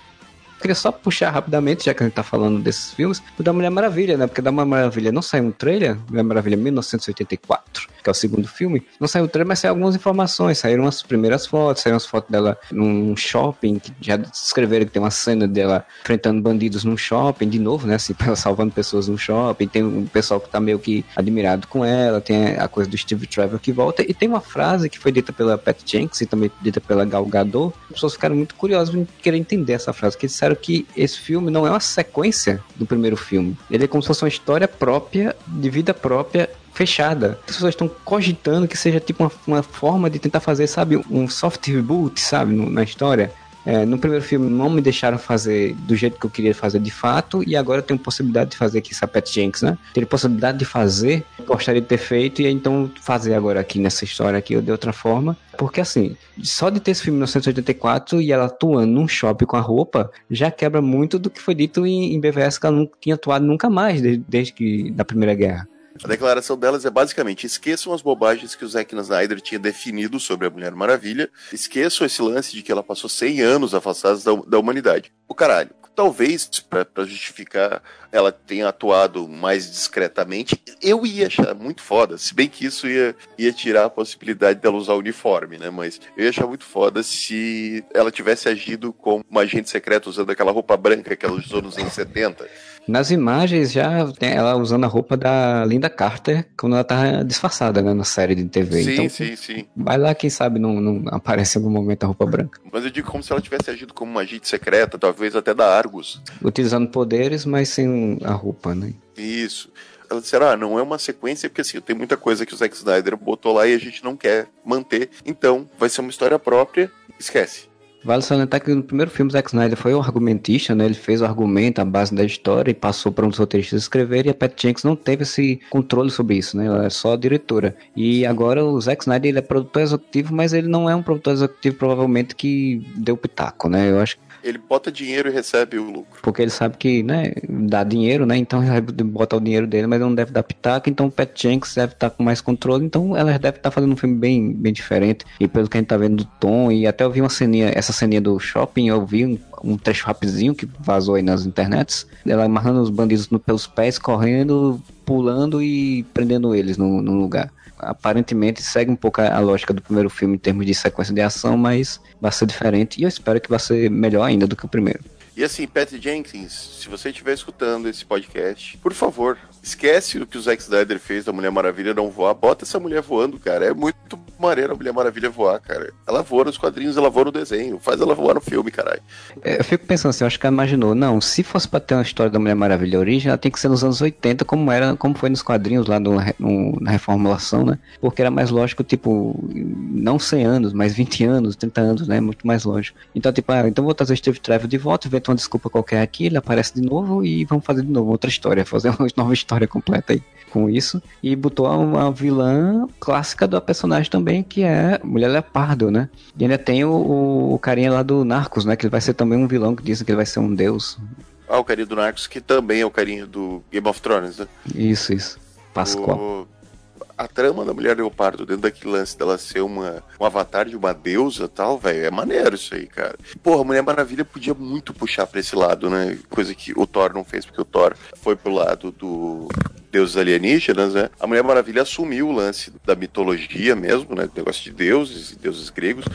Queria só puxar rapidamente, já que a gente tá falando desses filmes, o da Mulher Maravilha, né? Porque da Mulher Maravilha não saiu um trailer, Mulher Maravilha 1984. que é o segundo filme, não saiu o trailer, mas saiu algumas informações. Saíram as primeiras fotos, saíram as fotos dela num shopping, que já descreveram que tem uma cena dela enfrentando bandidos num shopping, de novo, né? Assim, salvando pessoas num shopping. Tem um pessoal que tá meio que admirado com ela, tem a coisa do Steve Trevor que volta. E tem uma frase que foi dita pela Pat Jenks e também dita pela Gal Gadot. As pessoas ficaram muito curiosas em querer entender essa frase, que disseram que esse filme não é uma sequência do primeiro filme. Ele é como se fosse uma história própria, de vida própria, fechada. As pessoas estão cogitando que seja tipo uma, uma forma de tentar fazer, sabe, um soft reboot, sabe, na história. É, no primeiro filme não me deixaram fazer do jeito que eu queria fazer de fato, e agora eu tenho possibilidade de fazer aqui, Pat Jenks, né? Ter possibilidade de fazer, gostaria de ter feito, e então fazer agora aqui nessa história aqui de outra forma. Porque assim, só de ter esse filme em 1984 e ela atuando num shopping com a roupa, já quebra muito do que foi dito em, em BVS que ela não tinha atuado nunca mais desde, desde que da Primeira Guerra. A declaração delas é basicamente: esqueçam as bobagens que o Zack Snyder tinha definido sobre a Mulher Maravilha, esqueçam esse lance de que ela passou 100 anos afastada da, da humanidade. O caralho. Talvez, pra justificar, ela tenha atuado mais discretamente. Eu ia achar muito foda, se bem que isso ia, ia tirar a possibilidade dela usar uniforme, né? Mas eu ia achar muito foda se ela tivesse agido como uma agente secreta usando aquela roupa branca que ela usou nos anos 70. Nas imagens já tem ela usando a roupa da Linda Carter quando ela tá disfarçada, né, na série de TV. Sim, então, sim, sim. vai lá, quem sabe não, não aparece em algum momento a roupa branca. Mas eu digo como se ela tivesse agido como uma agente secreta, talvez até da Argus. Utilizando poderes, mas sem a roupa, né? Isso. Ela disseram, ah, não é uma sequência, porque assim, tem muita coisa que o Zack Snyder botou lá e a gente não quer manter. Então, vai ser uma história própria, esquece. Vale salientar que no primeiro filme, Zack Snyder foi o argumentista, né? Ele fez o argumento, a base da história e passou para um dos roteiristas escrever e a Pat Jenkins não teve esse controle sobre isso, né? Ela é só a diretora. E agora o Zack Snyder ele é produtor executivo, mas ele não é um produtor executivo provavelmente que deu pitaco, né? Eu acho que Ele bota dinheiro e recebe o lucro. porque ele sabe que, né, dá dinheiro, né? Então ele vai botar o dinheiro dele, mas não deve dar pitaco, então o Pat Jenks deve estar com mais controle, então ela deve estar fazendo um filme bem, bem diferente. E pelo que a gente tá vendo do tom, e até eu vi uma ceninha, essa ceninha do shopping, eu vi um, um trecho rapidinho que vazou aí nas internets, ela amarrando os bandidos no- pelos pés, correndo, pulando e prendendo eles no, no lugar. Aparentemente segue um pouco a, a lógica do primeiro filme em termos de sequência de ação, mas vai ser diferente e eu espero que vai ser melhor ainda do que o primeiro. E assim, Pat Jenkins, se você estiver escutando esse podcast, por favor, esquece o que o Zack Snyder fez da Mulher Maravilha não voar. Bota essa mulher voando, cara. É muito maneiro a Mulher Maravilha voar, cara. Ela voa nos quadrinhos, ela voa no desenho. Faz ela voar no filme, caralho. É, Eu fico pensando assim, eu acho que ela imaginou, não, se fosse pra ter uma história da Mulher Maravilha origem, ela tem que ser nos anos 80, como era, como foi nos quadrinhos lá no, no- na reformulação, né? Porque era mais lógico, tipo, não 100 anos, mas 20 anos, 30 anos, né? Muito mais lógico. Então, tipo, ah, então vou trazer Steve Trevor de volta, uma desculpa qualquer aqui, ele aparece de novo e vamos fazer de novo outra história, fazer uma nova história completa aí com isso. E botou uma vilã clássica da personagem também, que é Mulher Leopardo, né? E ainda tem o, o, o carinha lá do Narcos, né? Que ele vai ser também um vilão que dizem que ele vai ser um deus. Ah, o carinho do Narcos, que também é o carinho do Game of Thrones, né? Isso, isso. Pascoal. O- A trama da Mulher Leopardo, dentro daquele lance dela ser uma, um avatar de uma deusa e tal, velho, é maneiro isso aí, cara. Porra, a Mulher Maravilha podia muito puxar pra esse lado, né? Coisa que o Thor não fez, porque o Thor foi pro lado do deuses alienígenas, né? A Mulher Maravilha assumiu o lance da mitologia mesmo, né? Negócio de deuses e deuses gregos.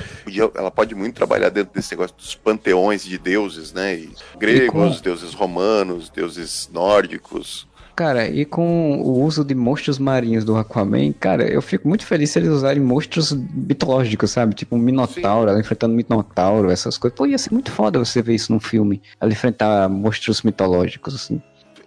Ela pode muito trabalhar dentro desse negócio dos panteões de deuses, né? E gregos, deuses romanos, deuses nórdicos. Cara, e com o uso de monstros marinhos do Aquaman, cara, eu fico muito feliz se eles usarem monstros mitológicos, sabe? Tipo um Minotauro, ela enfrentando um Minotauro, essas coisas. Pô, ia ser muito foda você ver isso num filme. Ela enfrentar monstros mitológicos, assim.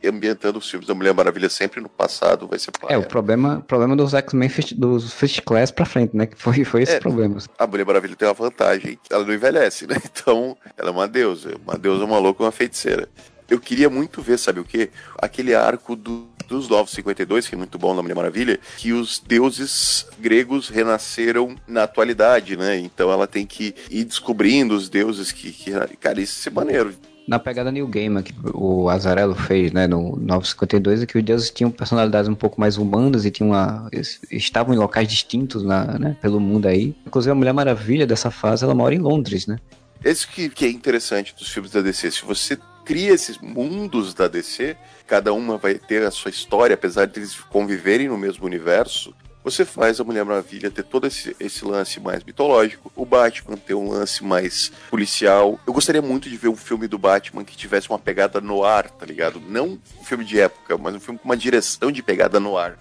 ambientando os filmes da Mulher Maravilha sempre no passado, vai ser É, paia. o problema, problema dos X-Men dos First Class pra frente, né? Que foi, foi esse É. problema. A Mulher Maravilha tem uma vantagem, ela não envelhece, né? Então, ela é uma deusa, uma deusa, uma louca, uma feiticeira. Eu queria muito ver, sabe o quê? Aquele arco do, dos 952, que é muito bom na Mulher Maravilha, que os deuses gregos renasceram na atualidade, né? Então ela tem que ir descobrindo os deuses que... que cara, isso ser maneiro. Na pegada New Gamer que o Azarello fez, né, no 952, é que os deuses tinham personalidades um pouco mais humanas e tinham uma, estavam em locais distintos na, né, pelo mundo aí. Inclusive a Mulher Maravilha dessa fase, ela mora em Londres, né? Esse que, que é interessante dos filmes da DC. Se você cria esses mundos da DC, cada uma vai ter a sua história, apesar de eles conviverem no mesmo universo, Você faz a Mulher Maravilha ter todo esse, esse lance mais mitológico, o Batman ter um lance mais policial. Eu gostaria muito de ver um filme do Batman que tivesse uma pegada no ar, tá ligado? Não um filme de época, mas um filme com uma direção de pegada no ar.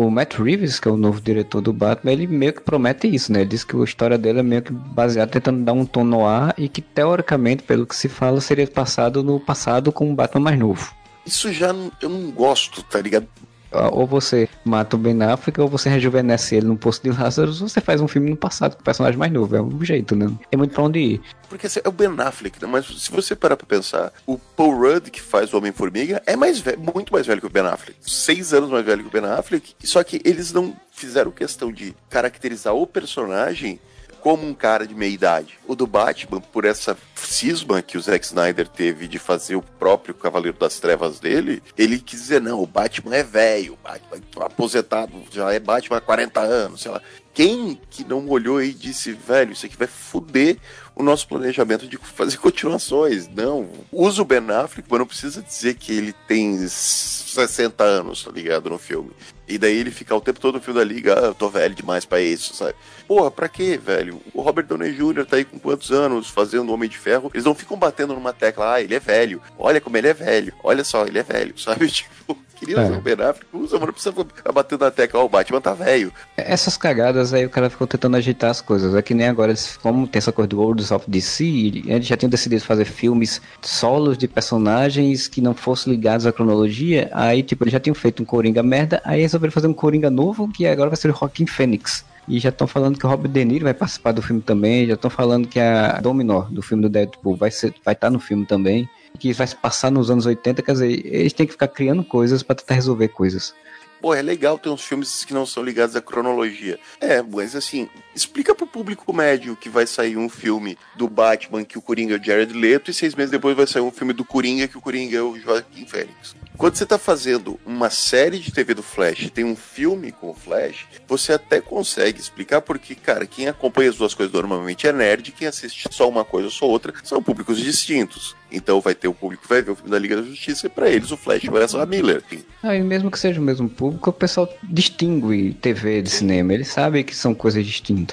O Matt Reeves, que é o novo diretor do Batman, ele meio que promete isso, né? Ele diz que a história dele é meio que baseada tentando dar um tom no ar e que, teoricamente, pelo que se fala, seria passado no passado com um Batman mais novo. Isso já eu não gosto, tá ligado? Ou você mata o Ben Affleck, ou você rejuvenesce ele no Poço de Lázaro, ou você faz um filme no passado com o personagem mais novo. É o jeito, né? É muito pra onde ir. Porque assim, é o Ben Affleck, né? Mas se você parar pra pensar, o Paul Rudd, que faz o Homem-Formiga, é mais velho, muito mais velho que o Ben Affleck. Seis anos mais velho que o Ben Affleck. Só que eles não fizeram questão de caracterizar o personagem como um cara de meia idade. O do Batman, por essa cisma que o Zack Snyder teve de fazer o próprio Cavaleiro das Trevas dele, ele quis dizer, não, o Batman é velho, Batman é aposentado, já é Batman há 40 anos, sei lá. Quem que não olhou e disse, velho, isso aqui vai foder o nosso planejamento de fazer continuações? Não, usa o Ben Affleck, mas não precisa dizer que ele tem 60 anos, tá ligado, no filme. E daí ele ficar o tempo todo no filme da Liga, ah, eu tô velho demais pra isso, sabe? Porra, pra quê, velho? O Robert Downey Jr. tá aí com quantos anos fazendo Homem de Ferro? Eles não ficam batendo numa tecla, ah, ele é velho. Olha como ele é velho. Olha só, ele é velho, sabe? Tipo, queria usar É. o Ben Affleck, usa, mas não precisa batendo na tecla, ó, o Batman tá velho. Essas cagadas aí o cara ficou tentando ajeitar as coisas. É que nem agora, como tem essa coisa do Worlds of DC, eles já tinham decidido fazer filmes solos de personagens que não fossem ligados à cronologia. Aí, tipo, eles já tinham feito um Coringa merda, aí resolveram fazer um Coringa novo, que agora vai ser o Joaquin Phoenix. E já estão falando que o Robert De Niro vai participar do filme também. Já estão falando que a Dominó, do filme do Deadpool, vai estar vai tá no filme também. Que vai se passar nos anos 80. Quer dizer, eles têm que ficar criando coisas pra tentar resolver coisas. Pô, é legal ter uns filmes que não são ligados à cronologia. É, mas assim, explica pro público médio que vai sair um filme do Batman que o Coringa é o Jared Leto e seis meses depois vai sair um filme do Coringa que o Coringa é o Joaquim Fênix. Quando você tá fazendo uma série de TV do Flash, e tem um filme com o Flash, você até consegue explicar porque, cara, quem acompanha as duas coisas normalmente é nerd, quem assiste só uma coisa ou só outra são públicos distintos. Então vai ter o público que vai ver o filme da Liga da Justiça e pra eles o Flash vai ser a Miller. Aí mesmo que seja o mesmo público, o pessoal distingue TV de cinema. Eles sabem que são coisas distintas.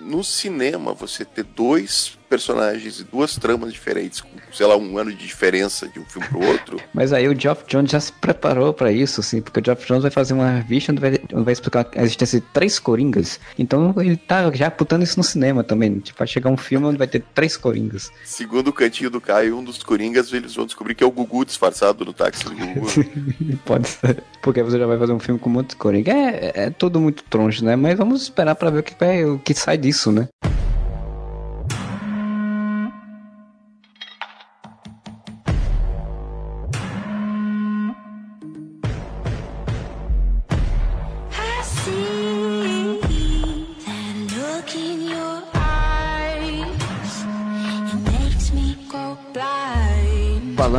No cinema você ter dois personagens e duas tramas diferentes, com, sei lá, um ano de diferença de um filme pro outro, Mas aí o Geoff Jones já se preparou pra isso, assim, porque o Geoff Jones vai fazer uma revista onde vai, onde vai explicar a existência de três Coringas. Então ele tá já putando isso no cinema também. Tipo, vai chegar um filme onde vai ter três Coringas. segundo o cantinho do Caio, um dos Coringas, eles vão descobrir que é o Gugu disfarçado no táxi do Gugu. Pode ser. Porque você já vai fazer um filme com um monte de Coringa. É, é tudo muito troncho, né? Mas vamos esperar pra ver o que, vai, o que sai disso, né?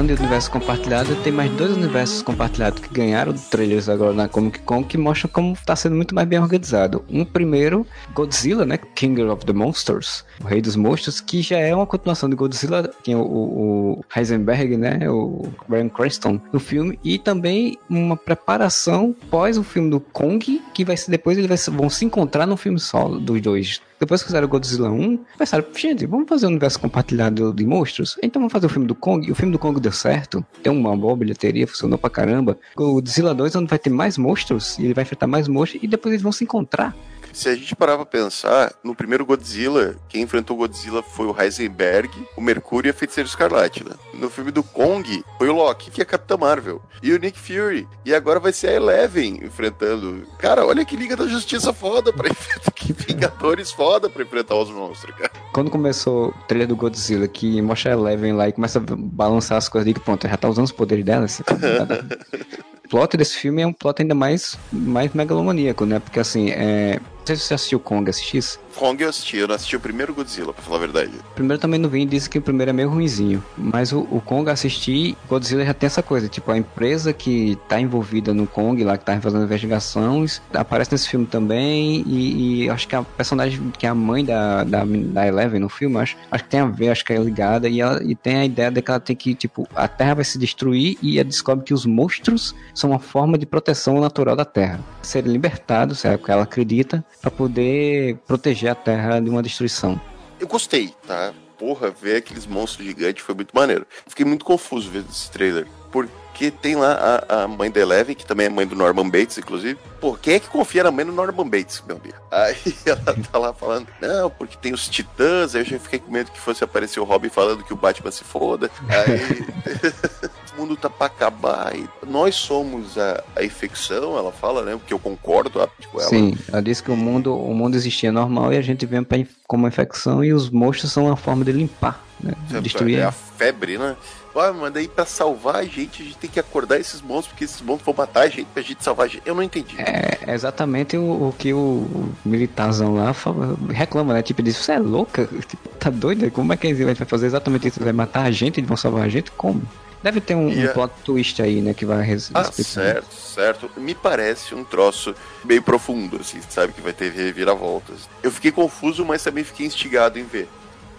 Falando em universo compartilhado, tem mais dois universos compartilhados que ganharam trailers agora na Comic Con que mostram como tá sendo muito mais bem organizado. Um primeiro, Godzilla, né? King of the Monsters, o Rei dos Monstros, que já é uma continuação de Godzilla, tem o, o, Heisenberg, né? O Brian Cranston no filme, e também uma preparação pós o filme do Kong, que vai ser depois eles vão se encontrar no filme solo dos dois. Depois que fizeram Godzilla 1, pensaram, gente, vamos fazer um universo compartilhado de monstros? Então vamos fazer o filme do Kong. E o filme do Kong deu certo, tem uma boa bilheteria, funcionou pra caramba. Godzilla 2 onde vai ter mais monstros, e ele vai enfrentar mais monstros, e depois eles vão se encontrar. Se a gente parar pra pensar, no primeiro Godzilla, quem enfrentou o Godzilla foi o Heisenberg, o Mercúrio e a Feiticeira Escarlate, né? No filme do Kong, foi o Loki, que é a Capitã Marvel, e o Nick Fury. E agora vai ser a Eleven enfrentando. Cara, olha que Liga da Justiça foda pra enfrentar, que Vingadores foda pra enfrentar os monstros, cara. Quando começou o trailer do Godzilla, que mostra a Eleven lá e começa a balançar as coisas, digo, pronto, já tá usando os poderes dela. assim, o plot desse filme é um plot ainda mais, mais megalomaníaco, né? Porque assim, é, sei se você assistiu Kong, assistisse? Kong eu assisti, eu não assisti o primeiro Godzilla, pra falar a verdade. O primeiro também não vi e disse que o primeiro é meio ruinzinho. Mas o, o Kong assisti, Godzilla já tem essa coisa, tipo, a empresa que tá envolvida no Kong lá, que tá fazendo investigações, aparece nesse filme também. E, e acho que a personagem que é a mãe da, da, da Eleven no filme, acho, acho que tem a ver, acho que é ligada. E, ela, e tem a ideia de que ela tem que, tipo, a Terra vai se destruir e ela descobre que os monstros são uma forma de proteção natural da Terra. Serem libertados, é o que ela acredita, para poder proteger a Terra de uma destruição. Eu gostei, tá? Porra, ver aqueles monstros gigantes foi muito maneiro. Fiquei muito confuso vendo esse trailer. Porque tem lá a, a mãe da Eleven, que também é mãe do Norman Bates, inclusive. Pô, quem é que confia na mãe do Norman Bates, meu amigo? Aí ela tá lá falando, não, porque tem os titãs. Aí eu já fiquei com medo que fosse aparecer o Robin falando que o Batman se foda. Aí. o mundo tá pra acabar. E nós somos a, a infecção, ela fala, né? Porque eu concordo tipo, ela. Sim, ela disse que o mundo, o mundo existia normal e a gente vem pra, como infecção e os monstros são uma forma de limpar, né? Destruir. É a febre, né? Ah, mas daí pra salvar a gente, a gente tem que acordar esses monstros, porque esses monstros vão matar a gente pra gente salvar a gente. Eu não entendi. É exatamente o, o que o, militarzão lá fala- reclama, né? Tipo, diz, você é louca? Tipo, tá doida? Como é que ele vai fazer exatamente isso? Vai matar a gente? Eles vão salvar a gente? Como? Deve ter um, um a- plot twist aí, né? Que vai res- Ah, explicar. certo, certo. Me parece um troço meio profundo, assim, sabe? Que vai ter reviravoltas. Eu fiquei confuso, mas também fiquei instigado em ver.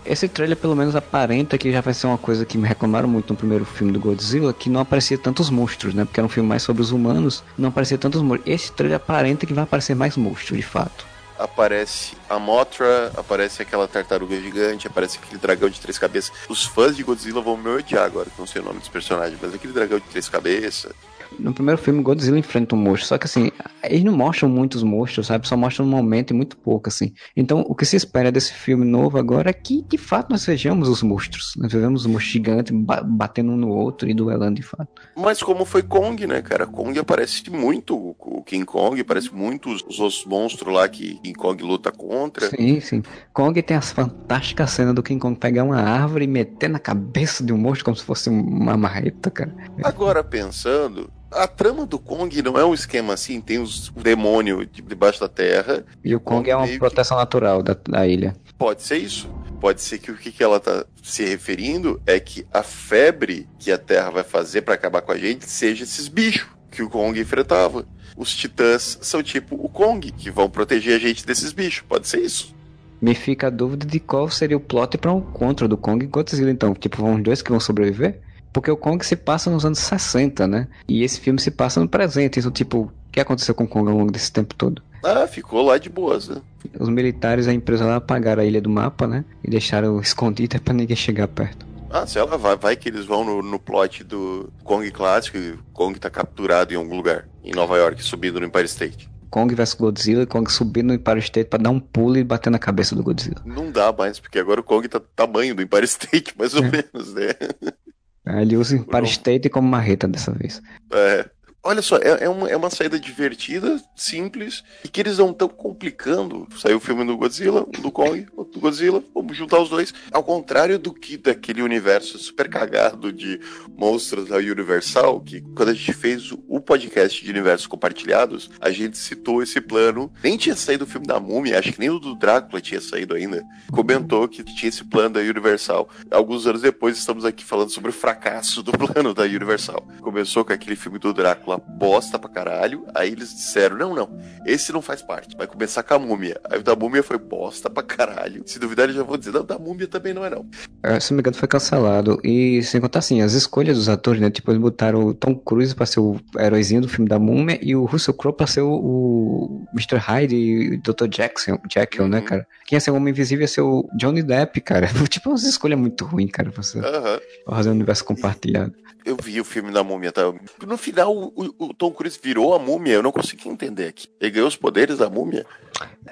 Esse trailer pelo menos aparenta que já vai ser uma coisa que me reclamaram muito no primeiro filme do Godzilla, que não aparecia tantos monstros, né? Porque era um filme mais sobre os humanos, não aparecia tantos monstros. Esse trailer aparenta que vai aparecer mais monstros, de fato. Aparece a Mothra, aparece aquela tartaruga gigante, aparece aquele dragão de três cabeças. Os fãs de Godzilla vão me odiar agora, que não sei o nome dos personagens, mas aquele dragão de três cabeças. No primeiro filme, Godzilla enfrenta um monstro. Só que assim, eles não mostram muitos monstros, sabe? Só mostram um momento e muito pouco, assim. Então, o que se espera desse filme novo agora é que, de fato, nós vejamos os monstros. Nós vejamos os monstros gigantes ba- batendo um no outro e duelando, de fato. Mas como foi Kong, né, cara? Kong aparece muito, o King Kong, aparece muito os, os outros monstros lá que King Kong luta contra. Sim, sim. Kong tem as fantásticas cenas do King Kong pegar uma árvore e meter na cabeça de um monstro como se fosse uma marreta, cara. Agora pensando, a trama do Kong não é um esquema assim, tem os o demônio de- debaixo da terra. E o Kong é uma meio que- proteção natural da, da ilha. Pode ser isso. Pode ser que o que, que ela tá se referindo é que a febre que a Terra vai fazer pra acabar com a gente seja esses bichos que o Kong enfrentava. Os titãs são tipo o Kong, que vão proteger a gente desses bichos. Pode ser isso. Me fica a dúvida de qual seria o plot para um encontro do Kong e Godzilla, então. Tipo, vão os dois que vão sobreviver? Porque o Kong se passa nos anos 60, né? E esse filme se passa no presente. Então, tipo, o que aconteceu com o Kong ao longo desse tempo todo? Ah, ficou lá de boas, né? Os militares, a empresa lá, apagaram a ilha do mapa, né? E deixaram escondida pra ninguém chegar perto. Ah, sei lá, vai, vai que eles vão no, no plot do Kong clássico e o Kong tá capturado em algum lugar, em Nova York, subindo no Empire State. Kong vs Godzilla, Kong subindo no Empire State pra dar um pulo e bater na cabeça do Godzilla. Não dá mais, porque agora o Kong tá do tamanho do Empire State, mais ou menos, né? Ele usa o Empire. State como marreta dessa vez. É. Olha só, é, é uma, é uma saída divertida, simples, e que eles não estão complicando. Saiu o filme do Godzilla, do Kong, do Godzilla, vamos juntar os dois. Ao contrário do que daquele universo super cagado de monstros da Universal, que quando a gente fez o podcast de universos compartilhados, a gente citou esse plano. Nem tinha saído o filme da Múmia, acho que nem o do Drácula tinha saído ainda. Comentou que tinha esse plano da Universal. Alguns anos depois estamos aqui falando sobre o fracasso do plano da Universal. Começou com aquele filme do Drácula bosta pra caralho, aí eles disseram, não, não, esse não faz parte, vai começar com a Múmia. Aí o da Múmia foi bosta pra caralho. Se duvidar, eles já vão dizer, não, da Múmia também não é não. É, se não me engano, foi cancelado. E sem contar assim, as escolhas dos atores, né? Tipo, eles botaram o Tom Cruise pra ser o heróizinho do filme da Múmia e o Russell Crowe pra ser o, o Mr. Hyde e o Dr. Jackson, Jekyll, né, Uhum. cara? Quem ia ser o Homem Invisível ia ser o Johnny Depp, cara. tipo, uma escolha muito ruim, cara, pra você pra fazer um universo compartilhado. Eu vi o filme da Múmia, tá? No final, o, Tom Cruise virou a Múmia, eu não consegui entender aqui. Ele ganhou os poderes da Múmia?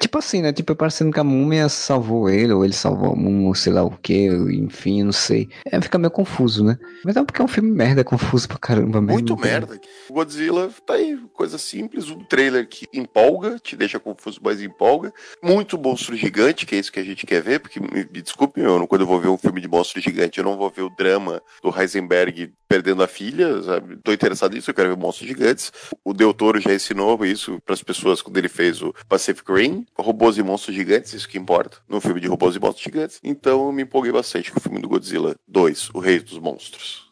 Tipo assim, né? Tipo, parecendo que a múmia salvou ele, ou ele salvou a múmia, sei lá o que, enfim, não sei. É, fica meio confuso, né? Mas é porque é um filme merda, é confuso pra caramba mesmo. Muito merda. O Godzilla tá aí, coisa simples, um trailer que empolga, te deixa confuso, mas empolga. Muito monstro gigante, que é isso que a gente quer ver, porque me, me desculpe, eu, não- quando eu vou ver um filme de monstro gigante, eu não vou ver o drama do Heisenberg perdendo a filha, sabe? Tô interessado nisso, eu quero ver monstro Gigantes. O Del Toro já ensinou isso para as pessoas quando ele fez o Pacific Rim, Robôs e Monstros Gigantes, isso que importa, no filme de Robôs e Monstros Gigantes. Então eu me empolguei bastante com o filme do Godzilla 2, O Rei dos Monstros.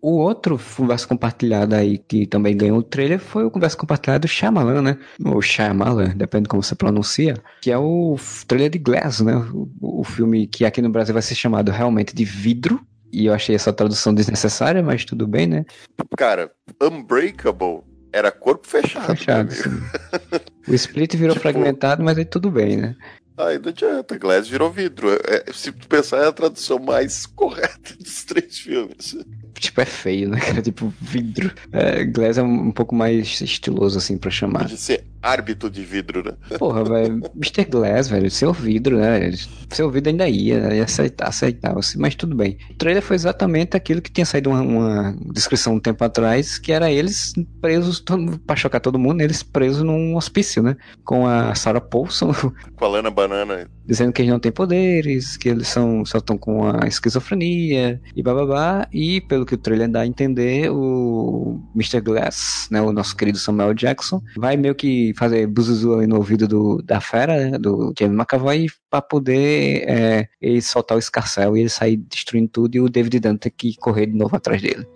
O outro conversa compartilhada aí que também ganhou o trailer foi o conversa compartilhada do Shyamalan, né? Ou Shyamalan, depende de como você pronuncia, que é o trailer de Glass, né? O, o filme que aqui no Brasil vai ser chamado realmente de Vidro, e eu achei essa tradução desnecessária, mas tudo bem, né? Cara, Unbreakable era corpo fechado. Fechado. amigo. sim. O Split virou Tipo- fragmentado, mas aí tudo bem, né? Aí não adianta, Glass virou vidro. É, se tu pensar, é a tradução mais correta dos três filmes. Tipo, é feio, né, cara? Tipo, vidro. É, Glass é um, um pouco mais estiloso, assim, pra chamar. Podia ser árbitro de vidro, né? Porra, velho. Mr. Glass, velho. Seu vidro, né? Seu vidro ainda ia, né? ia aceitar, aceitar. assim, Mas tudo bem. O trailer foi exatamente aquilo que tinha saído uma, uma descrição um tempo atrás, que era eles presos, todo, pra chocar todo mundo, eles presos num hospício, né? Com a Sarah Paulson Com a Lana Banana. dizendo que eles não têm poderes, que eles são, só estão com a esquizofrenia e bababá. E pelo que o trailer dá a entender, o Mr. Glass, né, o nosso querido Samuel Jackson, vai meio que fazer buzuzu ali no ouvido do, da fera, né, do James McAvoy, pra poder é, ele soltar o escarcel e ele sair destruindo tudo e o David Dunn ter que correr de novo atrás dele.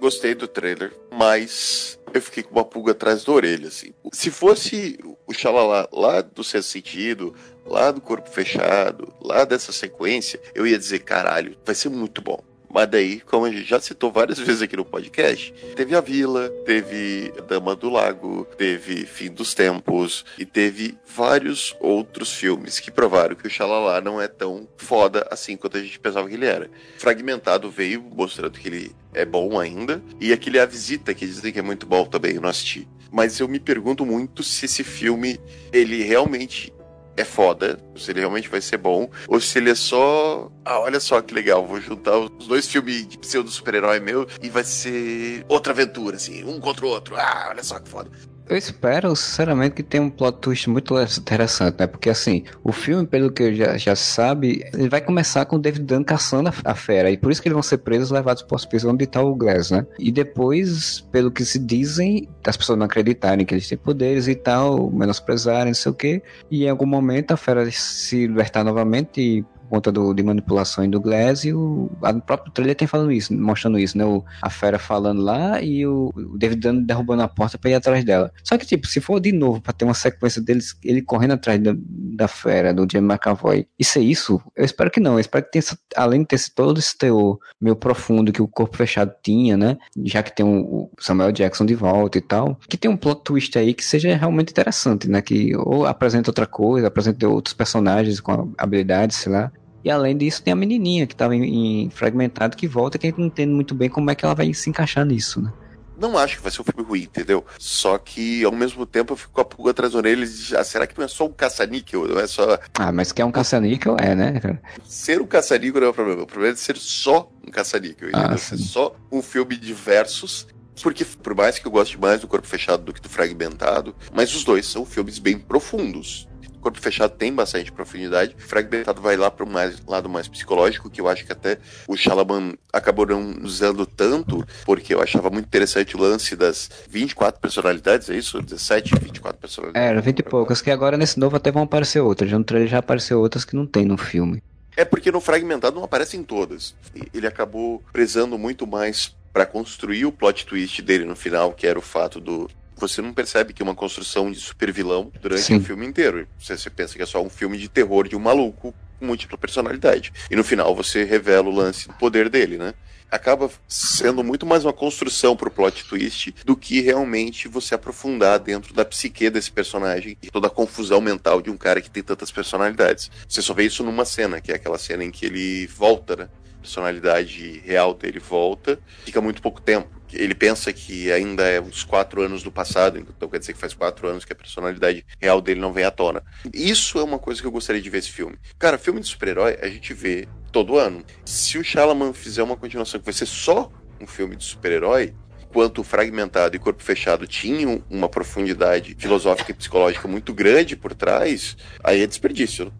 Gostei do trailer, mas eu fiquei com uma pulga atrás da orelha, assim. Se fosse o Xalala lá do Sexto Sentido, lá do Corpo Fechado, lá dessa sequência, eu ia dizer, caralho, vai ser muito bom. Mas daí, como a gente já citou várias vezes aqui no podcast, teve A Vila, teve Dama do Lago, teve Fim dos Tempos e teve vários outros filmes que provaram que o Xalala não é tão foda assim quanto a gente pensava que ele era. Fragmentado veio mostrando que ele é bom ainda, e aquele A Visita, que dizem que é muito bom também, eu não assisti. Mas eu me pergunto muito se esse filme, ele realmente é foda, se ele realmente vai ser bom, ou se ele é só. Ah, olha só que legal, vou juntar os dois filmes de pseudo super-herói meu e vai ser outra aventura, assim, um contra o outro. Ah, olha só que foda. Eu espero, sinceramente, que tenha um plot twist muito interessante, né? Porque, assim, o filme, pelo que já, já se sabe, ele vai começar com o David Dunn caçando a, a fera. E por isso que eles vão ser presos levados para o hospício onde tá o Glass, né? E depois, pelo que se dizem, as pessoas não acreditarem que eles têm poderes e tal, menosprezarem, não sei o quê. E em algum momento a fera se libertar novamente e conta do, de manipulação do Glass e o, a- próprio trailer tem falando isso, mostrando isso, né? O, a fera falando lá e o, o David Dunn derrubando a porta pra ir atrás dela. Só que, tipo, se for de novo pra ter uma sequência deles, ele correndo atrás da, da fera, do James McAvoy, isso é isso? Eu espero que não. Eu espero que tenha, além de ter todo esse teor meio profundo que o Corpo Fechado tinha, né? Já que tem o, o Samuel Jackson de volta e tal, que tem um plot twist aí que seja realmente interessante, né? Que ou apresenta outra coisa, apresenta outros personagens com habilidades, sei lá. E além disso, tem a menininha que tava em, em fragmentado que volta, que a gente não entende muito bem como é que ela vai se encaixar nisso, né? Não acho que vai ser um filme ruim, entendeu? Só que, ao mesmo tempo, eu fico com a pulga atrás da orelha e ah, será que não é só um caça-níquel? Não é só. Ah, mas que é um caça-níquel, é, né, cara? Ser um caça-níquel não é o problema. O problema é ser só um caça-níquel. Ah, entendeu? Ser só um filme de versos. Porque, por mais que eu goste mais do Corpo Fechado do que do Fragmentado, mas os dois são filmes bem profundos. O Corpo Fechado tem bastante profundidade. Fragmentado vai lá para um mais, lado mais psicológico, que eu acho que até o Shalaban acabou não usando tanto, porque eu achava muito interessante o lance das 24 personalidades, é isso? 17, 24 personalidades. Era 20 e poucas, que agora nesse novo até vão aparecer outras. Já no trailer já apareceu outras que não tem no filme. É porque no Fragmentado não aparecem todas. Ele acabou prezando muito mais para construir o plot twist dele no final, que era o fato do. Você não percebe que é uma construção de super vilão durante Sim. o filme inteiro. Você, você pensa que é só um filme de terror de um maluco com múltipla personalidade. E no final você revela o lance do poder dele, né? Acaba sendo muito mais uma construção pro plot twist do que realmente você aprofundar dentro da psique desse personagem e toda a confusão mental de um cara que tem tantas personalidades. Você só vê isso numa cena, que é aquela cena em que ele volta, né? Personalidade real dele volta, fica muito pouco tempo. Ele pensa que ainda é uns quatro anos do passado, então quer dizer que faz quatro anos que a personalidade real dele não vem à tona. Isso é uma coisa que eu gostaria de ver esse filme. Cara, filme de super-herói a gente vê todo ano. Se o Shalaman fizer uma continuação que vai ser só um filme de super-herói, enquanto Fragmentado e Corpo Fechado tinham uma profundidade filosófica e psicológica muito grande por trás, aí é desperdício.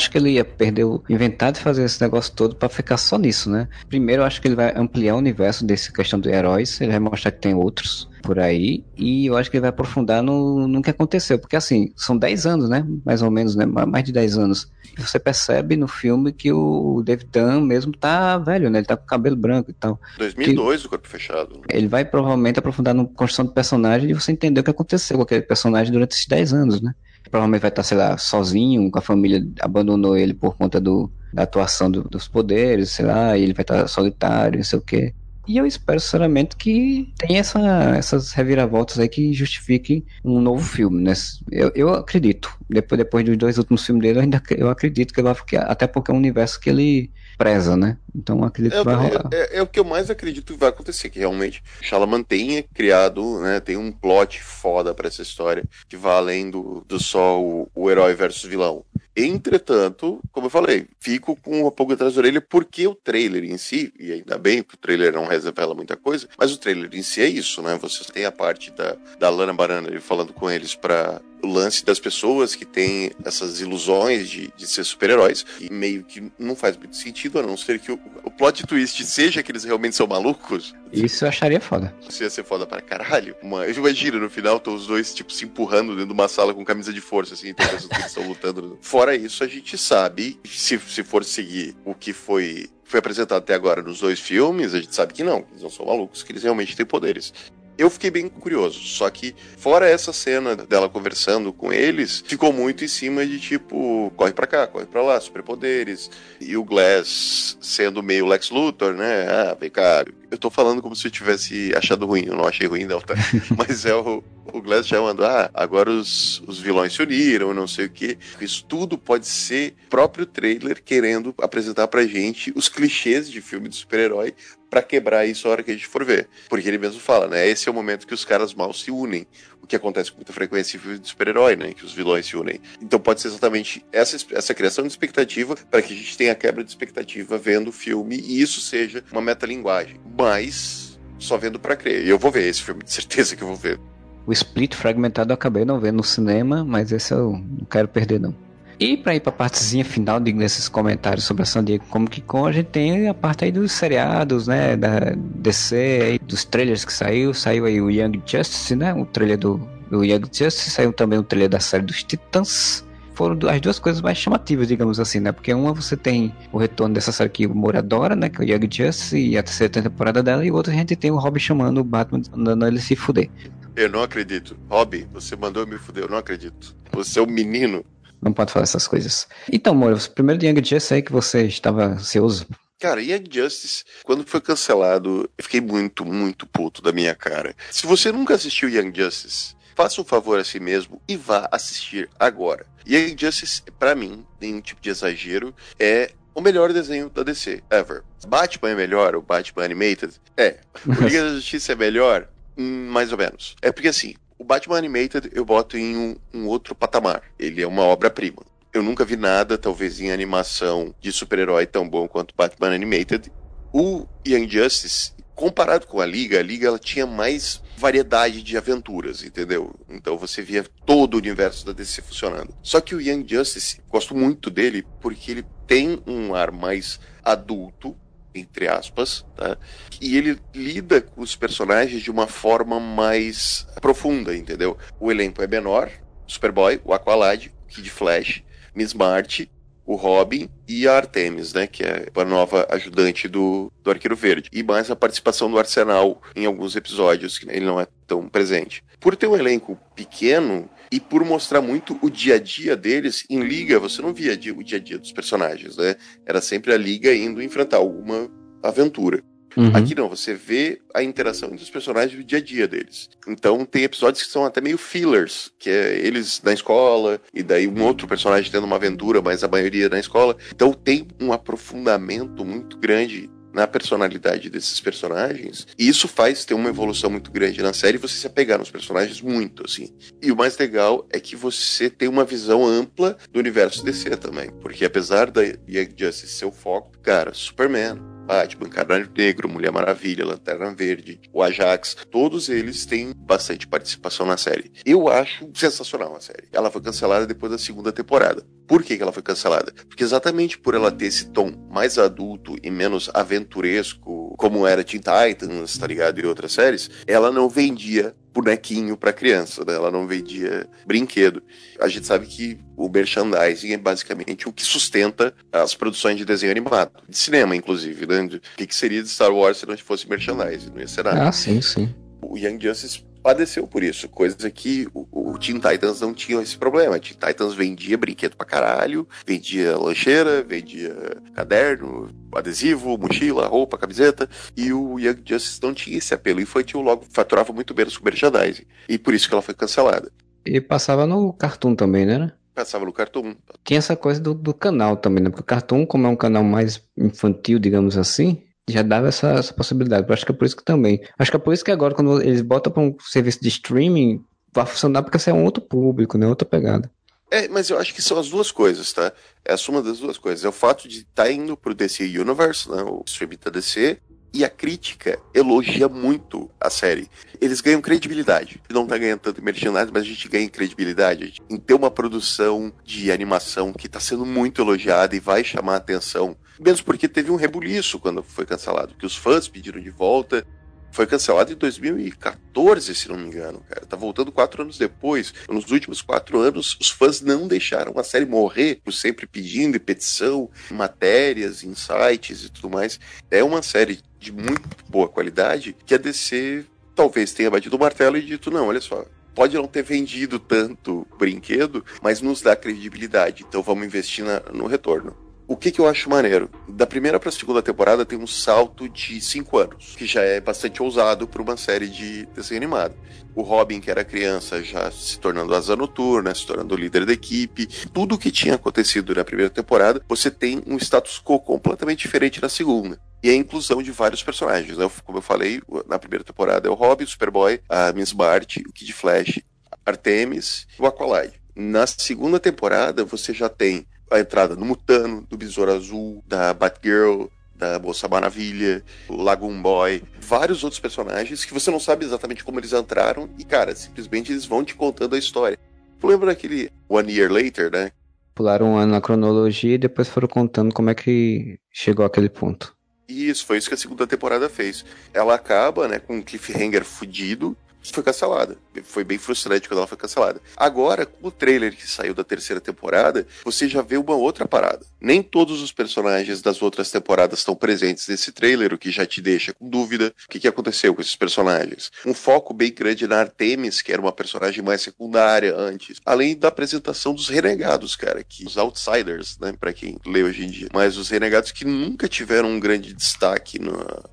Acho que ele ia perder o inventar de fazer esse negócio todo pra ficar só nisso, né? Primeiro, eu acho que ele vai ampliar o universo dessa questão de heróis, ele vai mostrar que tem outros por aí, e eu acho que ele vai aprofundar no, no que aconteceu, porque assim, são 10 anos, né? Mais ou menos, né? Mais de 10 anos. E você percebe no filme que o David Dunn mesmo tá velho, né? Ele tá com cabelo branco e tal. 2002 o corpo fechado. né? Ele vai provavelmente aprofundar na construção do personagem e você entender o que aconteceu com aquele personagem durante esses 10 anos, né? Provavelmente vai estar, sei lá, sozinho, com a família abandonou ele por conta do, da atuação do- dos poderes, sei lá, e ele vai estar solitário, não sei o quê. E eu espero, sinceramente, que tenha essa, essas reviravoltas aí que justifiquem um novo filme, né? Eu, eu acredito. Depois, depois dos dois últimos filmes dele, eu ainda eu acredito que ele vai ficar. Até porque é um universo que ele preza, né? Então acredito É, que vai rolar. é- é o que eu mais acredito que vai acontecer, que realmente Shyamalan tenha criado, né, tem um plot foda pra essa história, que vai além do, do só o, o herói versus vilão. Entretanto, como eu falei, fico com uma pulga atrás da orelha porque o trailer em si, e ainda bem que o trailer não revela muita coisa, mas o trailer em si é isso, né? Você tem a parte da, da Lana Barana falando com eles pra o lance das pessoas que têm essas ilusões de, de ser super-heróis, e meio que não faz muito sentido, a não ser que o, o plot twist seja que eles realmente são malucos. Isso eu acharia foda. Isso ia ser foda pra caralho. Uma, imagina, no final, estão os dois, tipo, se empurrando dentro de uma sala com camisa de força, assim, então eles estão lutando. Fora isso, a gente sabe, se, se for seguir o que foi, foi apresentado até agora nos dois filmes, a gente sabe que não, que eles não são malucos, que eles realmente têm poderes. Eu fiquei bem curioso, só que fora essa cena dela conversando com eles, ficou muito em cima de tipo, corre pra cá, corre pra lá, superpoderes. E o Glass sendo meio Lex Luthor, né? Ah, vem cá. Eu tô falando como se eu tivesse achado ruim, eu não achei ruim não, tá? Mas é o, o Glass chamando, ah, agora os, os vilões se uniram, não sei o quê. Isso tudo pode ser próprio trailer querendo apresentar pra gente os clichês de filme de super-herói pra quebrar isso a hora que a gente for ver. Porque ele mesmo fala, né? Esse é o momento que os caras mal se unem. O que acontece com muita frequência em filmes de super-herói, né? Que os vilões se unem. Então pode ser exatamente essa, essa criação de expectativa para que a gente tenha a quebra de expectativa vendo o filme e isso seja uma metalinguagem. Mas só vendo pra crer. E eu vou ver esse filme, de certeza que eu vou ver. O Split fragmentado eu acabei não vendo no cinema, mas esse eu não quero perder não. E pra ir pra partezinha final de- desses comentários sobre a San Diego Comic Con, a gente tem a parte aí dos seriados, né, da DC, dos trailers que saiu, saiu aí o Young Justice, né, o trailer do, do Young Justice, saiu também o trailer da série dos Titãs, foram as duas coisas mais chamativas, digamos assim, né, porque uma você tem o retorno dessa série que o adora, né, que é o Young Justice, e a terceira temporada dela, e outra a gente tem o Robin chamando o Batman, mandando ele se fuder. Eu não acredito. Rob, você mandou me fuder, eu não acredito. Você é um menino. Não pode falar essas coisas. Então, Moura, primeiro de Young Justice aí que você estava ansioso. Cara, Young Justice, quando foi cancelado, eu fiquei muito, muito puto da minha cara. Se você nunca assistiu Young Justice, faça um favor a si mesmo e vá assistir agora. Young Justice, pra mim, nenhum tipo de exagero, é o melhor desenho da DC, ever. Batman é melhor, o Batman Animated? É. O Liga da Justiça é melhor? Hum, mais ou menos. É porque assim, o Batman Animated eu boto em um, um outro patamar. Ele é uma obra-prima. Eu nunca vi nada, talvez em animação de super-herói tão bom quanto Batman Animated. O Young Justice, comparado com a Liga, a Liga ela tinha mais variedade de aventuras, entendeu? Então você via todo o universo da DC funcionando. Só que o Young Justice, gosto muito dele porque ele tem um ar mais adulto, entre aspas, tá? E ele lida com os personagens de uma forma mais profunda, entendeu? O elenco é menor, Superboy, o Aqualad, Kid Flash, Miss Marty, o Robin e a Artemis, né, que é a nova ajudante do, do Arqueiro Verde. E mais a participação do Arsenal em alguns episódios, que ele não é tão presente. Por ter um elenco pequeno e por mostrar muito o dia a dia deles, em liga você não via o dia a dia dos personagens, né? Era sempre a liga indo enfrentar alguma aventura. Uhum. Aqui não, você vê a interação entre os personagens do dia a dia deles. Então tem episódios que são até meio fillers, que é eles na escola, e daí um outro personagem tendo uma aventura, mas a maioria na escola. Então tem um aprofundamento muito grande na personalidade desses personagens. E isso faz ter uma evolução muito grande na série você se apegar nos personagens muito, assim. E o mais legal é que você tem uma visão ampla do universo DC também. Porque apesar da Young Justice ser o foco, cara, Superman, Batman, Caralho Negro, Mulher Maravilha, Lanterna Verde, o Ajax, todos eles têm bastante participação na série. Eu acho sensacional a série. Ela foi cancelada depois da segunda temporada. Por que, que ela foi cancelada? Porque exatamente por ela ter esse tom mais adulto e menos aventuresco, como era Teen Titans, tá ligado? E outras séries, ela não vendia bonequinho para criança, né? ela não vendia brinquedo. A gente sabe que o merchandising é basicamente o que sustenta as produções de desenho animado, de cinema, inclusive. Né? O que, seria de Star Wars se não fosse merchandising? Não ia ser nada. Ah, sim, sim. O Young Justice padeceu por isso, coisa que o, o Teen Titans não tinha esse problema. Teen Titans vendia brinquedo pra caralho, vendia lancheira, vendia caderno, adesivo, mochila, roupa, camiseta, e o Young Justice não tinha esse apelo infantil, logo faturava muito menos com merchandising. E por isso que ela foi cancelada. E passava no Cartoon também, né? Passava no Cartoon. Tinha essa coisa do, do canal também, né? Porque o Cartoon, como é um canal mais infantil, digamos assim, já dava essa, essa possibilidade. Eu acho que é por isso que também. Acho que é por isso que agora, quando eles botam para um serviço de streaming, vai funcionar porque você é um outro público, né? Outra pegada. É, mas eu acho que são as duas coisas, tá? É a soma das duas coisas. É o fato de estar tá indo pro DC Universe, né? O streaming da DC, e a crítica elogia muito a série. Eles ganham credibilidade. Não tá ganhando tanto merchandising, mas a gente ganha credibilidade em ter uma produção de animação que tá sendo muito elogiada e vai chamar a atenção. Mesmo porque teve um rebuliço quando foi cancelado, que os fãs pediram de volta. Foi cancelado em 2014, se não me engano, cara. Tá voltando quatro anos depois. Nos últimos quatro anos, os fãs não deixaram a série morrer, por sempre pedindo petição, matérias, insights e tudo mais. É uma série de muito boa qualidade que a DC talvez tenha batido o martelo e dito: não, olha só, pode não ter vendido tanto brinquedo, mas nos dá credibilidade, então vamos investir na, no retorno. O que, que eu acho maneiro? Da primeira para a segunda temporada tem um salto de cinco anos, que já é bastante ousado para uma série de desenho animado. O Robin, que era criança, já se tornando asa noturna, se tornando líder da equipe. Tudo o que tinha acontecido na primeira temporada, você tem um status quo completamente diferente na segunda e a inclusão de vários personagens. Né? Como eu falei, na primeira temporada é o Robin, o Superboy, a Miss Bart, o Kid Flash, Artemis e o Aqualad. Na segunda temporada, você já tem a entrada do Mutano, do Besouro Azul, da Batgirl, da Moça Maravilha, o Lagoon Boy, vários outros personagens que você não sabe exatamente como eles entraram e, cara, simplesmente eles vão te contando a história. Tu lembra daquele One Year Later, né? Pularam um ano na cronologia e depois foram contando como é que chegou àquele ponto. Isso, foi isso que a segunda temporada fez. Ela acaba, né, com um cliffhanger fudido, foi cancelada. Foi bem frustrante quando ela foi cancelada. Agora, com o trailer que saiu da terceira temporada, você já vê uma outra parada. Nem todos os personagens das outras temporadas estão presentes nesse trailer, o que já te deixa com dúvida o que, que aconteceu com esses personagens. Um foco bem grande na Artemis, que era uma personagem mais secundária antes. Além da apresentação dos renegados, cara, que os outsiders, né, para quem lê hoje em dia. Mas os renegados que nunca tiveram um grande destaque em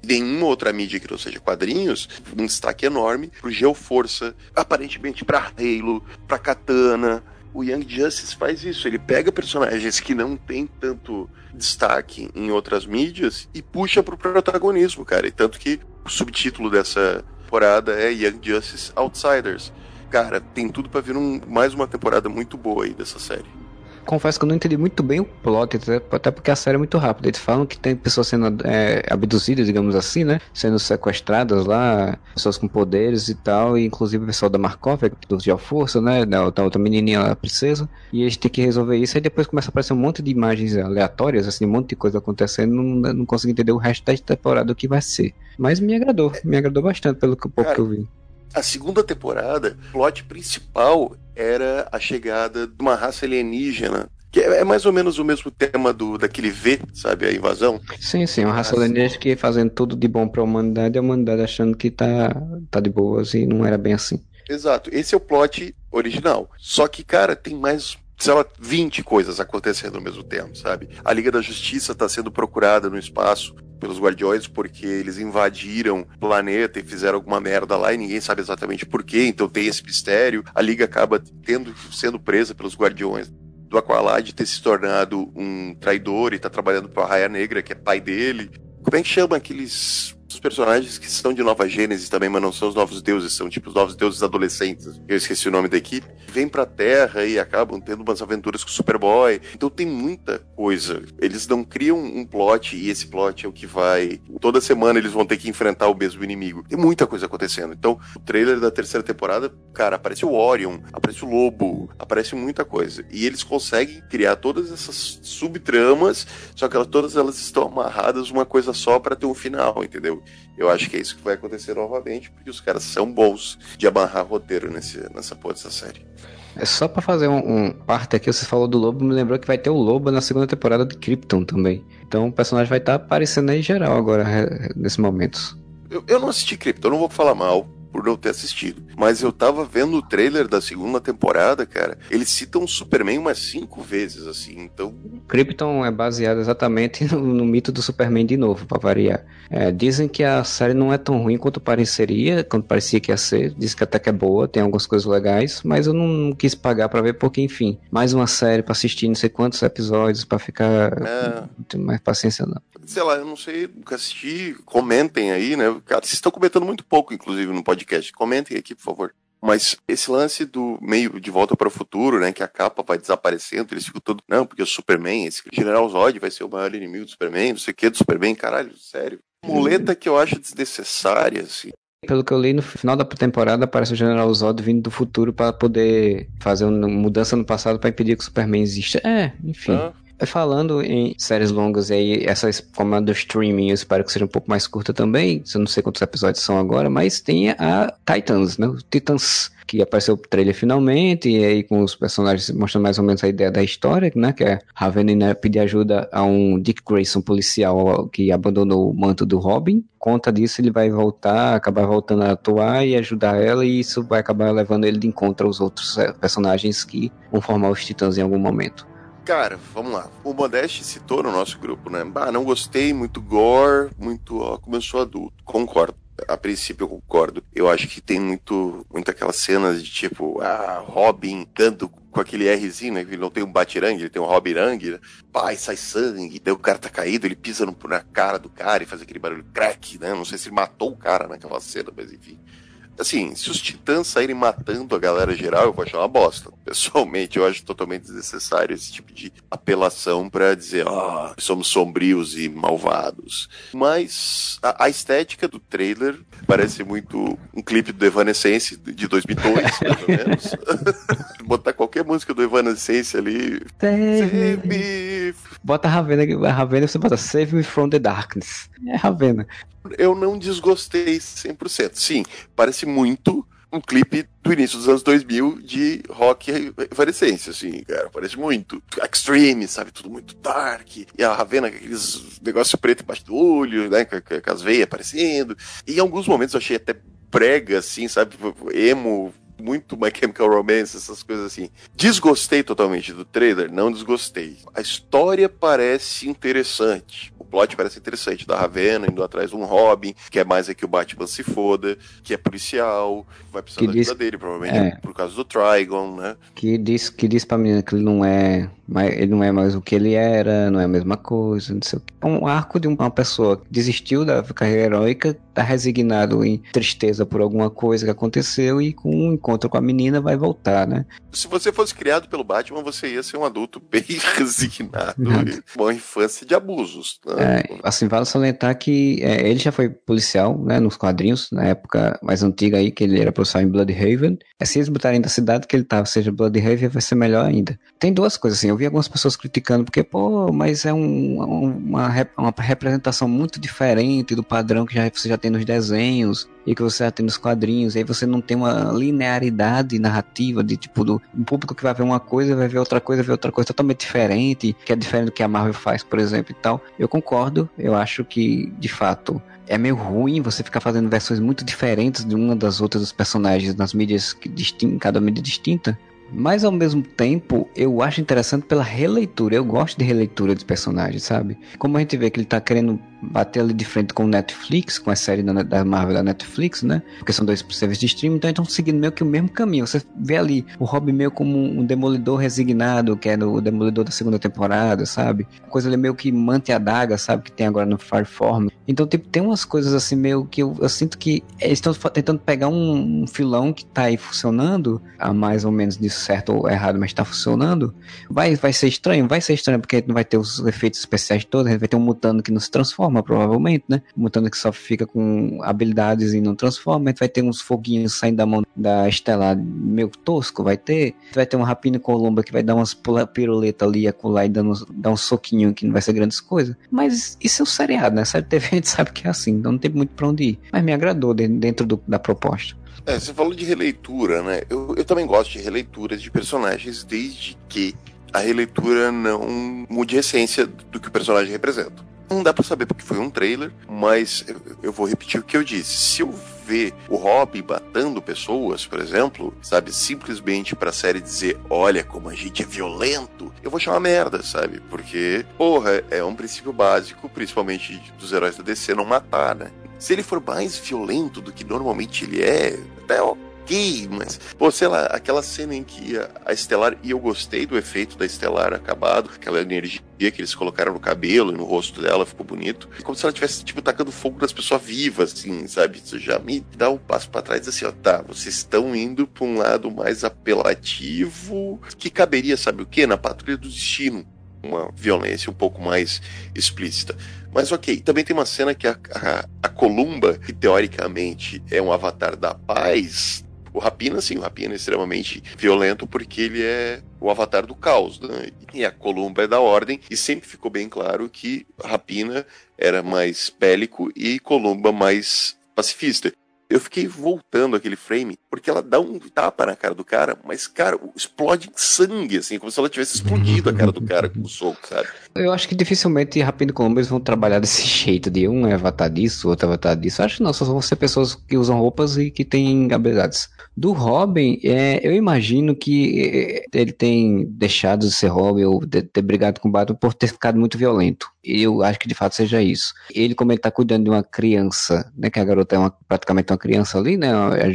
nenhuma outra mídia que não seja quadrinhos, um destaque enorme pro Geoforça, aparentemente para Halo, para Katana. O Young Justice faz isso, ele pega personagens que não tem tanto destaque em outras mídias e puxa pro protagonismo, cara. E tanto que o subtítulo dessa temporada é Young Justice Outsiders. Cara, tem tudo para vir um, mais uma temporada muito boa aí dessa série confesso que eu não entendi muito bem o plot, até porque a série é muito rápida. Eles falam que tem pessoas sendo é, abduzidas, digamos assim, né? Sendo sequestradas lá, pessoas com poderes e tal, e inclusive o pessoal da Markov, do Geoforça, né? Da, da outra menininha lá, a princesa. E eles têm que resolver isso, e depois começa a aparecer um monte de imagens aleatórias, assim, um monte de coisa acontecendo. Não, não consigo entender o resto da temporada o que vai ser. Mas me agradou, me agradou bastante pelo pouco Cara, que eu vi. A segunda temporada, o plot principal era a chegada de uma raça alienígena que é, mais ou menos o mesmo tema do daquele V, sabe? A invasão. Sim, sim, uma raça alienígena que fazendo tudo de bom para a humanidade e a humanidade achando que tá, tá de boas e não era bem assim. Exato. Esse é o plot original. Só que, cara, tem mais sei lá, 20 coisas acontecendo ao mesmo tempo, sabe? A Liga da Justiça está sendo procurada no espaço pelos Guardiões porque eles invadiram o planeta e fizeram alguma merda lá e ninguém sabe exatamente por quê, então tem esse mistério. A Liga acaba tendo sendo presa pelos Guardiões do Aqualad ter se tornado um traidor e tá trabalhando para a Raia Negra, que é pai dele. Como é que chama aqueles personagens que são de Nova Gênesis também, mas não são os novos deuses, são tipo os novos deuses adolescentes. Eu esqueci o nome da equipe. Vêm pra Terra e acabam tendo umas aventuras com o Superboy. Então tem muita coisa. Eles não criam um plot e esse plot é o que vai. Toda semana eles vão ter que enfrentar o mesmo inimigo. Tem muita coisa acontecendo. Então, o trailer da terceira temporada, cara, aparece o Orion, aparece o Lobo, aparece muita coisa. E eles conseguem criar todas essas subtramas, só que elas, todas elas estão amarradas uma coisa só para ter um final, entendeu? Eu acho que é isso que vai acontecer novamente, porque os caras são bons de amarrar roteiro nesse, nessa porra dessa série. É só pra fazer um, um parte aqui, você falou do Lobo, me lembrou que vai ter o Lobo na segunda temporada de Krypton também. Então o personagem vai estar aparecendo aí geral agora, nesse momento. Eu, eu não assisti Krypton, não vou falar mal por não ter assistido. Mas eu tava vendo o trailer da segunda temporada, cara. Eles citam o Superman umas cinco vezes, assim. Então, Krypton é baseado exatamente no, no mito do Superman de novo, pra variar. É, dizem que a série não é tão ruim quanto pareceria, quanto parecia que ia ser. Diz que até que é boa, tem algumas coisas legais, mas eu não, não quis pagar pra ver porque, enfim, mais uma série pra assistir não sei quantos episódios pra ficar. é, Não tenho mais paciência não. sei lá, eu não sei, nunca assisti. Comentem aí, né? Cara, vocês estão comentando muito pouco, inclusive, no podcast. Comentem aqui, por favor. Mas esse lance do meio de volta para o futuro, né? Que a capa vai desaparecendo, eles ficam todos. Não, porque o Superman, esse General Zod vai ser o maior inimigo do Superman, não sei o que do Superman, caralho, sério. Muleta que eu acho desnecessária, assim. Pelo que eu li, no final da temporada aparece o General Zod vindo do futuro pra poder fazer uma mudança no passado pra impedir que o Superman exista. É, enfim. Ah, Falando em séries longas aí, essas como a do streaming, eu espero que seja um pouco mais curta também. Eu não sei quantos episódios são agora, mas tem a Titans, né? Titans, que apareceu o trailer finalmente, e aí com os personagens mostrando mais ou menos a ideia da história, né? Que é Raven né, pedir ajuda a um Dick Grayson policial que abandonou o manto do Robin. Conta disso, ele vai voltar, acabar voltando a atuar e ajudar ela, e isso vai acabar levando ele de encontro aos outros eh, personagens que vão formar os Titãs em algum momento. Cara, vamos lá. O Modeste citou no nosso grupo, né? Ah, não gostei, muito gore, muito. Ó, começou adulto. Concordo. A princípio eu concordo. Eu acho que tem muito, muito aquelas cenas de tipo, ah, Robin dando com aquele Rzinho, né? Ele não tem um batirangue, ele tem um Robirang, né? Pai, sai sangue, daí o cara tá caído, ele pisa no- na cara do cara e faz aquele barulho crack, né? Não sei se ele matou o cara naquela cena, mas enfim. Assim, se os titãs saírem matando a galera geral, eu vou achar uma bosta. Pessoalmente, eu acho totalmente desnecessário esse tipo de apelação pra dizer, ah, somos sombrios e malvados. Mas a, a estética do trailer parece muito um clipe do Evanescence de 2002, mais ou menos. Botar qualquer música do Evanescence ali. Save me Bota a Ravena, a Ravena você bota Save Me From The Darkness. É Ravena. Eu não desgostei 100%. Sim, parece muito um clipe do início dos anos 2000 de rock evanescência, assim, cara, parece muito. Extreme, sabe, tudo muito dark. E a Ravena com aqueles negócios preto embaixo do olho, né, com, com as veias aparecendo. E em alguns momentos eu achei até brega, assim, sabe, emo, muito My Chemical Romance, essas coisas assim. Desgostei totalmente do trailer? Não desgostei. A história parece interessante. O plot parece interessante, da Ravena indo atrás de um Robin, que é mais é que o Batman se foda, que é policial, vai precisar Que da diz- ajuda dele, provavelmente é. por causa do Trigon, né? Que diz, que diz pra menina que ele não é. mais- Ele não é mais o que ele era, não é a mesma coisa, não sei o que. É um arco de uma pessoa que desistiu da carreira heróica, tá resignado em tristeza por alguma coisa que aconteceu e com um encontro com a menina vai voltar, né? Se você fosse criado pelo Batman, você ia ser um adulto bem resignado uma infância de abusos. Né? É, assim, vale salientar que é, ele já foi policial, né, nos quadrinhos, na época mais antiga aí, que ele era policial em Bloodhaven. É, se eles botarem da cidade que ele tava, seja Bloodhaven, vai ser melhor ainda. Tem duas coisas, assim, eu vi algumas pessoas criticando, porque, pô, mas é um- um- uma, uma representação muito diferente do padrão que já, você já tem nos desenhos e que você já tem nos quadrinhos, aí você não tem uma linearidade narrativa de, tipo, do um público que vai ver uma coisa, vai ver outra coisa, vai ver outra coisa totalmente diferente, que é diferente do que a Marvel faz, por exemplo, e tal. Eu concordo, eu acho que, de fato, é meio ruim você ficar fazendo versões muito diferentes de uma das outras dos personagens nas mídias que distin cada mídia distinta. Mas ao mesmo tempo, eu acho interessante pela releitura. Eu gosto de releitura dos personagens, sabe? Como a gente vê que ele tá querendo bater ali de frente com o Netflix, com a série da, da Marvel da Netflix, né? Porque são dois serviços de streaming, então estão seguindo meio que o mesmo caminho. Você vê ali o Robin meio como um demolidor resignado, que é o demolidor da segunda temporada, sabe? Coisa ali meio que mante a daga, sabe? Que tem agora no Fireform. Então, tipo, tem umas coisas assim meio que eu, eu sinto que eles estão tentando pegar um, um, filão que tá aí funcionando, a mais ou menos de certo ou errado, mas tá funcionando. Vai, vai ser estranho? Vai ser estranho, porque não vai ter os efeitos especiais todos, vai ter um mutando que não se transforma, provavelmente, né? Um mutando que só fica com habilidades e não transforma, vai ter uns foguinhos saindo da mão da Estelar meio tosco, vai ter. Vai ter uma rapina colomba que vai dar umas piruleta ali e acular e dando, dar um soquinho que não vai ser grandes coisas. Mas isso é o seriado, né? Série TV a gente sabe que é assim, então não tem muito pra onde ir. Mas me agradou dentro do, da proposta. É, você falou de releitura, né? Eu, eu também gosto de releituras de personagens, desde que a releitura não mude a essência do que o personagem representa. Não dá para saber porque foi um trailer, mas eu, vou repetir o que eu disse. Se eu ver o Robin batendo pessoas, por exemplo, sabe, simplesmente pra série dizer, olha como a gente é violento, eu vou chamar merda, sabe? Porque, porra, é um princípio básico, principalmente dos heróis da DC, não matar, né? Se ele for mais violento do que normalmente ele é, até ok, mas, pô, sei lá, aquela cena em que a, a Estelar, e eu gostei do efeito da Estelar acabado, aquela energia que eles colocaram no cabelo e no rosto dela, ficou bonito. Como se ela tivesse, tipo, tacando fogo nas pessoas vivas, assim, sabe? Isso já me dá um passo para trás, assim, ó, tá, vocês estão indo pra um lado mais apelativo, que caberia, sabe o quê? Na Patrulha do Destino uma violência um pouco mais explícita. Mas ok, também tem uma cena que a, a, a Columba, que teoricamente é um avatar da paz, o Rapina, sim, o Rapina é extremamente violento porque ele é o avatar do caos, né? E a Columba é da ordem, e sempre ficou bem claro que Rapina era mais bélico e Columba mais pacifista. Eu fiquei voltando aquele frame, porque ela dá um tapa na cara do cara, mas, cara, explode em sangue, assim, como se ela tivesse explodido a cara do cara com o soco, sabe? Eu acho que dificilmente Rapino Colombo vão trabalhar desse jeito, de um é avatar disso, outro é avatar disso. Acho que não, só vão ser pessoas que usam roupas e que têm habilidades. Do Robin, é, eu imagino que é, ele tem deixado de ser Robin ou de ter brigado com o Batman por ter ficado muito violento. Eu acho que de fato seja isso. Ele, como ele tá cuidando de uma criança, né, que a garota é uma, praticamente uma criança ali, né,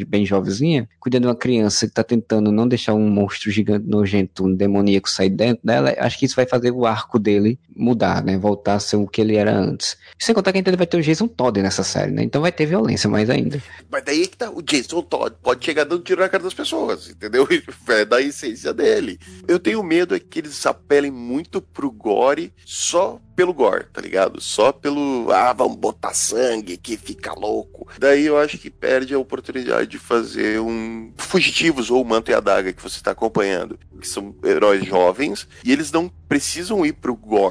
bem jovenzinha, cuidando de uma criança que tá tentando não deixar um monstro gigante, nojento, um demoníaco sair dentro dela, acho que isso vai fazer o arco dele mudar, né, voltar a ser o que ele era antes. Sem contar que ainda vai ter o Jason Todd nessa série, né, então vai ter violência mais ainda. Mas daí é que tá, o Jason Todd pode chegar dando tiro na cara das pessoas, entendeu? É da essência dele. Eu tenho medo é que eles apelem muito pro gore só pelo gore, tá ligado? Só pelo, ah, vamos botar sangue que fica louco. Daí eu acho que perde a oportunidade de fazer um Fugitivos ou Manto e a Daga que você tá acompanhando, que são heróis jovens, e eles não precisam ir pro gore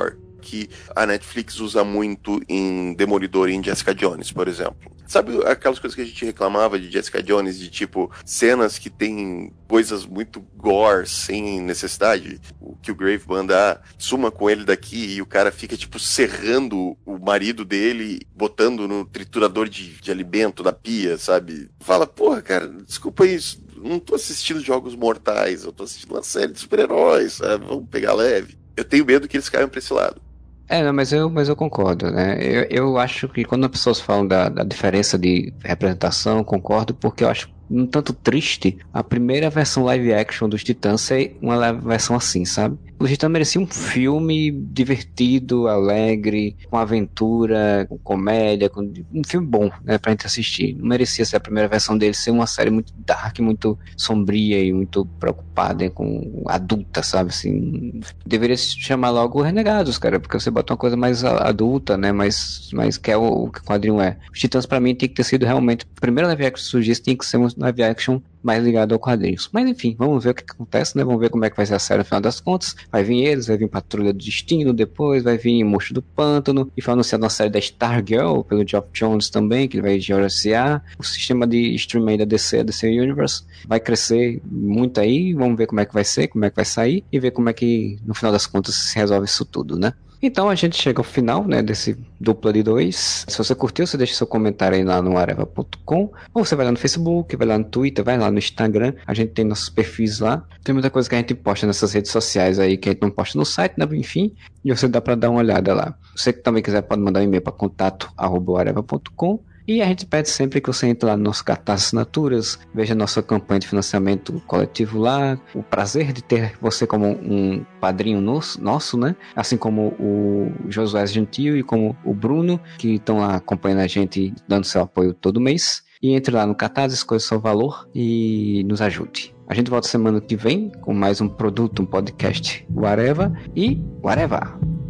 que a Netflix usa muito em Demolidor e em Jessica Jones, por exemplo. Sabe aquelas coisas que a gente reclamava de Jessica Jones, de tipo, cenas que tem coisas muito gore, sem necessidade? O que o Grave manda, ah, suma com ele daqui e o cara fica, tipo, serrando o marido dele, botando no triturador de, de alimento da pia, sabe? Fala, porra, cara, desculpa isso. Não tô assistindo Jogos Mortais, eu tô assistindo uma série de super-heróis, sabe? Vamos pegar leve. Eu tenho medo que eles caiam pra esse lado. É, não, mas eu, mas eu concordo, né? Eu, eu acho que quando as pessoas falam da, da diferença de representação, concordo, porque eu acho um tanto triste a primeira versão live action dos Titãs ser uma versão assim, sabe? Os Titãs mereciam um filme divertido, alegre, com aventura, com comédia, com um filme bom, né, pra gente assistir. Não merecia ser a primeira versão dele ser uma série muito dark, muito sombria e muito preocupada com adulta, sabe? Assim, deveria se chamar logo Renegados, cara, porque você bota uma coisa mais adulta, né, mais, mais que é o, o que o quadrinho é. Os Titãs para mim tem que ter sido realmente, a primeira live action que surgisse tinha que ser um live action mais ligado ao quadrinhos. Mas enfim, vamos ver o que acontece, né? Vamos ver como é que vai ser a série no final das contas. Vai vir eles, vai vir Patrulha do Destino depois, vai vir Monstro do Pântano, e foi anunciado uma série da Stargirl pelo Geoff Jones também, que ele vai gerenciar. O sistema de streaming da DC, DC Universe, vai crescer muito aí. Vamos ver como é que vai ser, como é que vai sair, e ver como é que no final das contas se resolve isso tudo, né? Então a gente chega ao final, né, desse dupla de dois. Se você curtiu, você deixa seu comentário aí lá no areva.com, ou você vai lá no Facebook, vai lá no Twitter, vai lá no Instagram. A gente tem nossos perfis lá. Tem muita coisa que a gente posta nessas redes sociais aí que a gente não posta no site, né, enfim. E você dá para dar uma olhada lá. Você que também quiser pode mandar um e-mail para contato@areva.com. E a gente pede sempre que você entre lá no nosso cartaz assinaturas, veja nossa campanha de financiamento coletivo lá, o prazer de ter você como um padrinho nosso, nosso né? Assim como o Josué Gentil e como o Bruno, que estão lá acompanhando a gente, dando seu apoio todo mês. E entre lá no cartaz, escolha seu valor e nos ajude. A gente volta semana que vem com mais um produto, um podcast, whatever e whatever.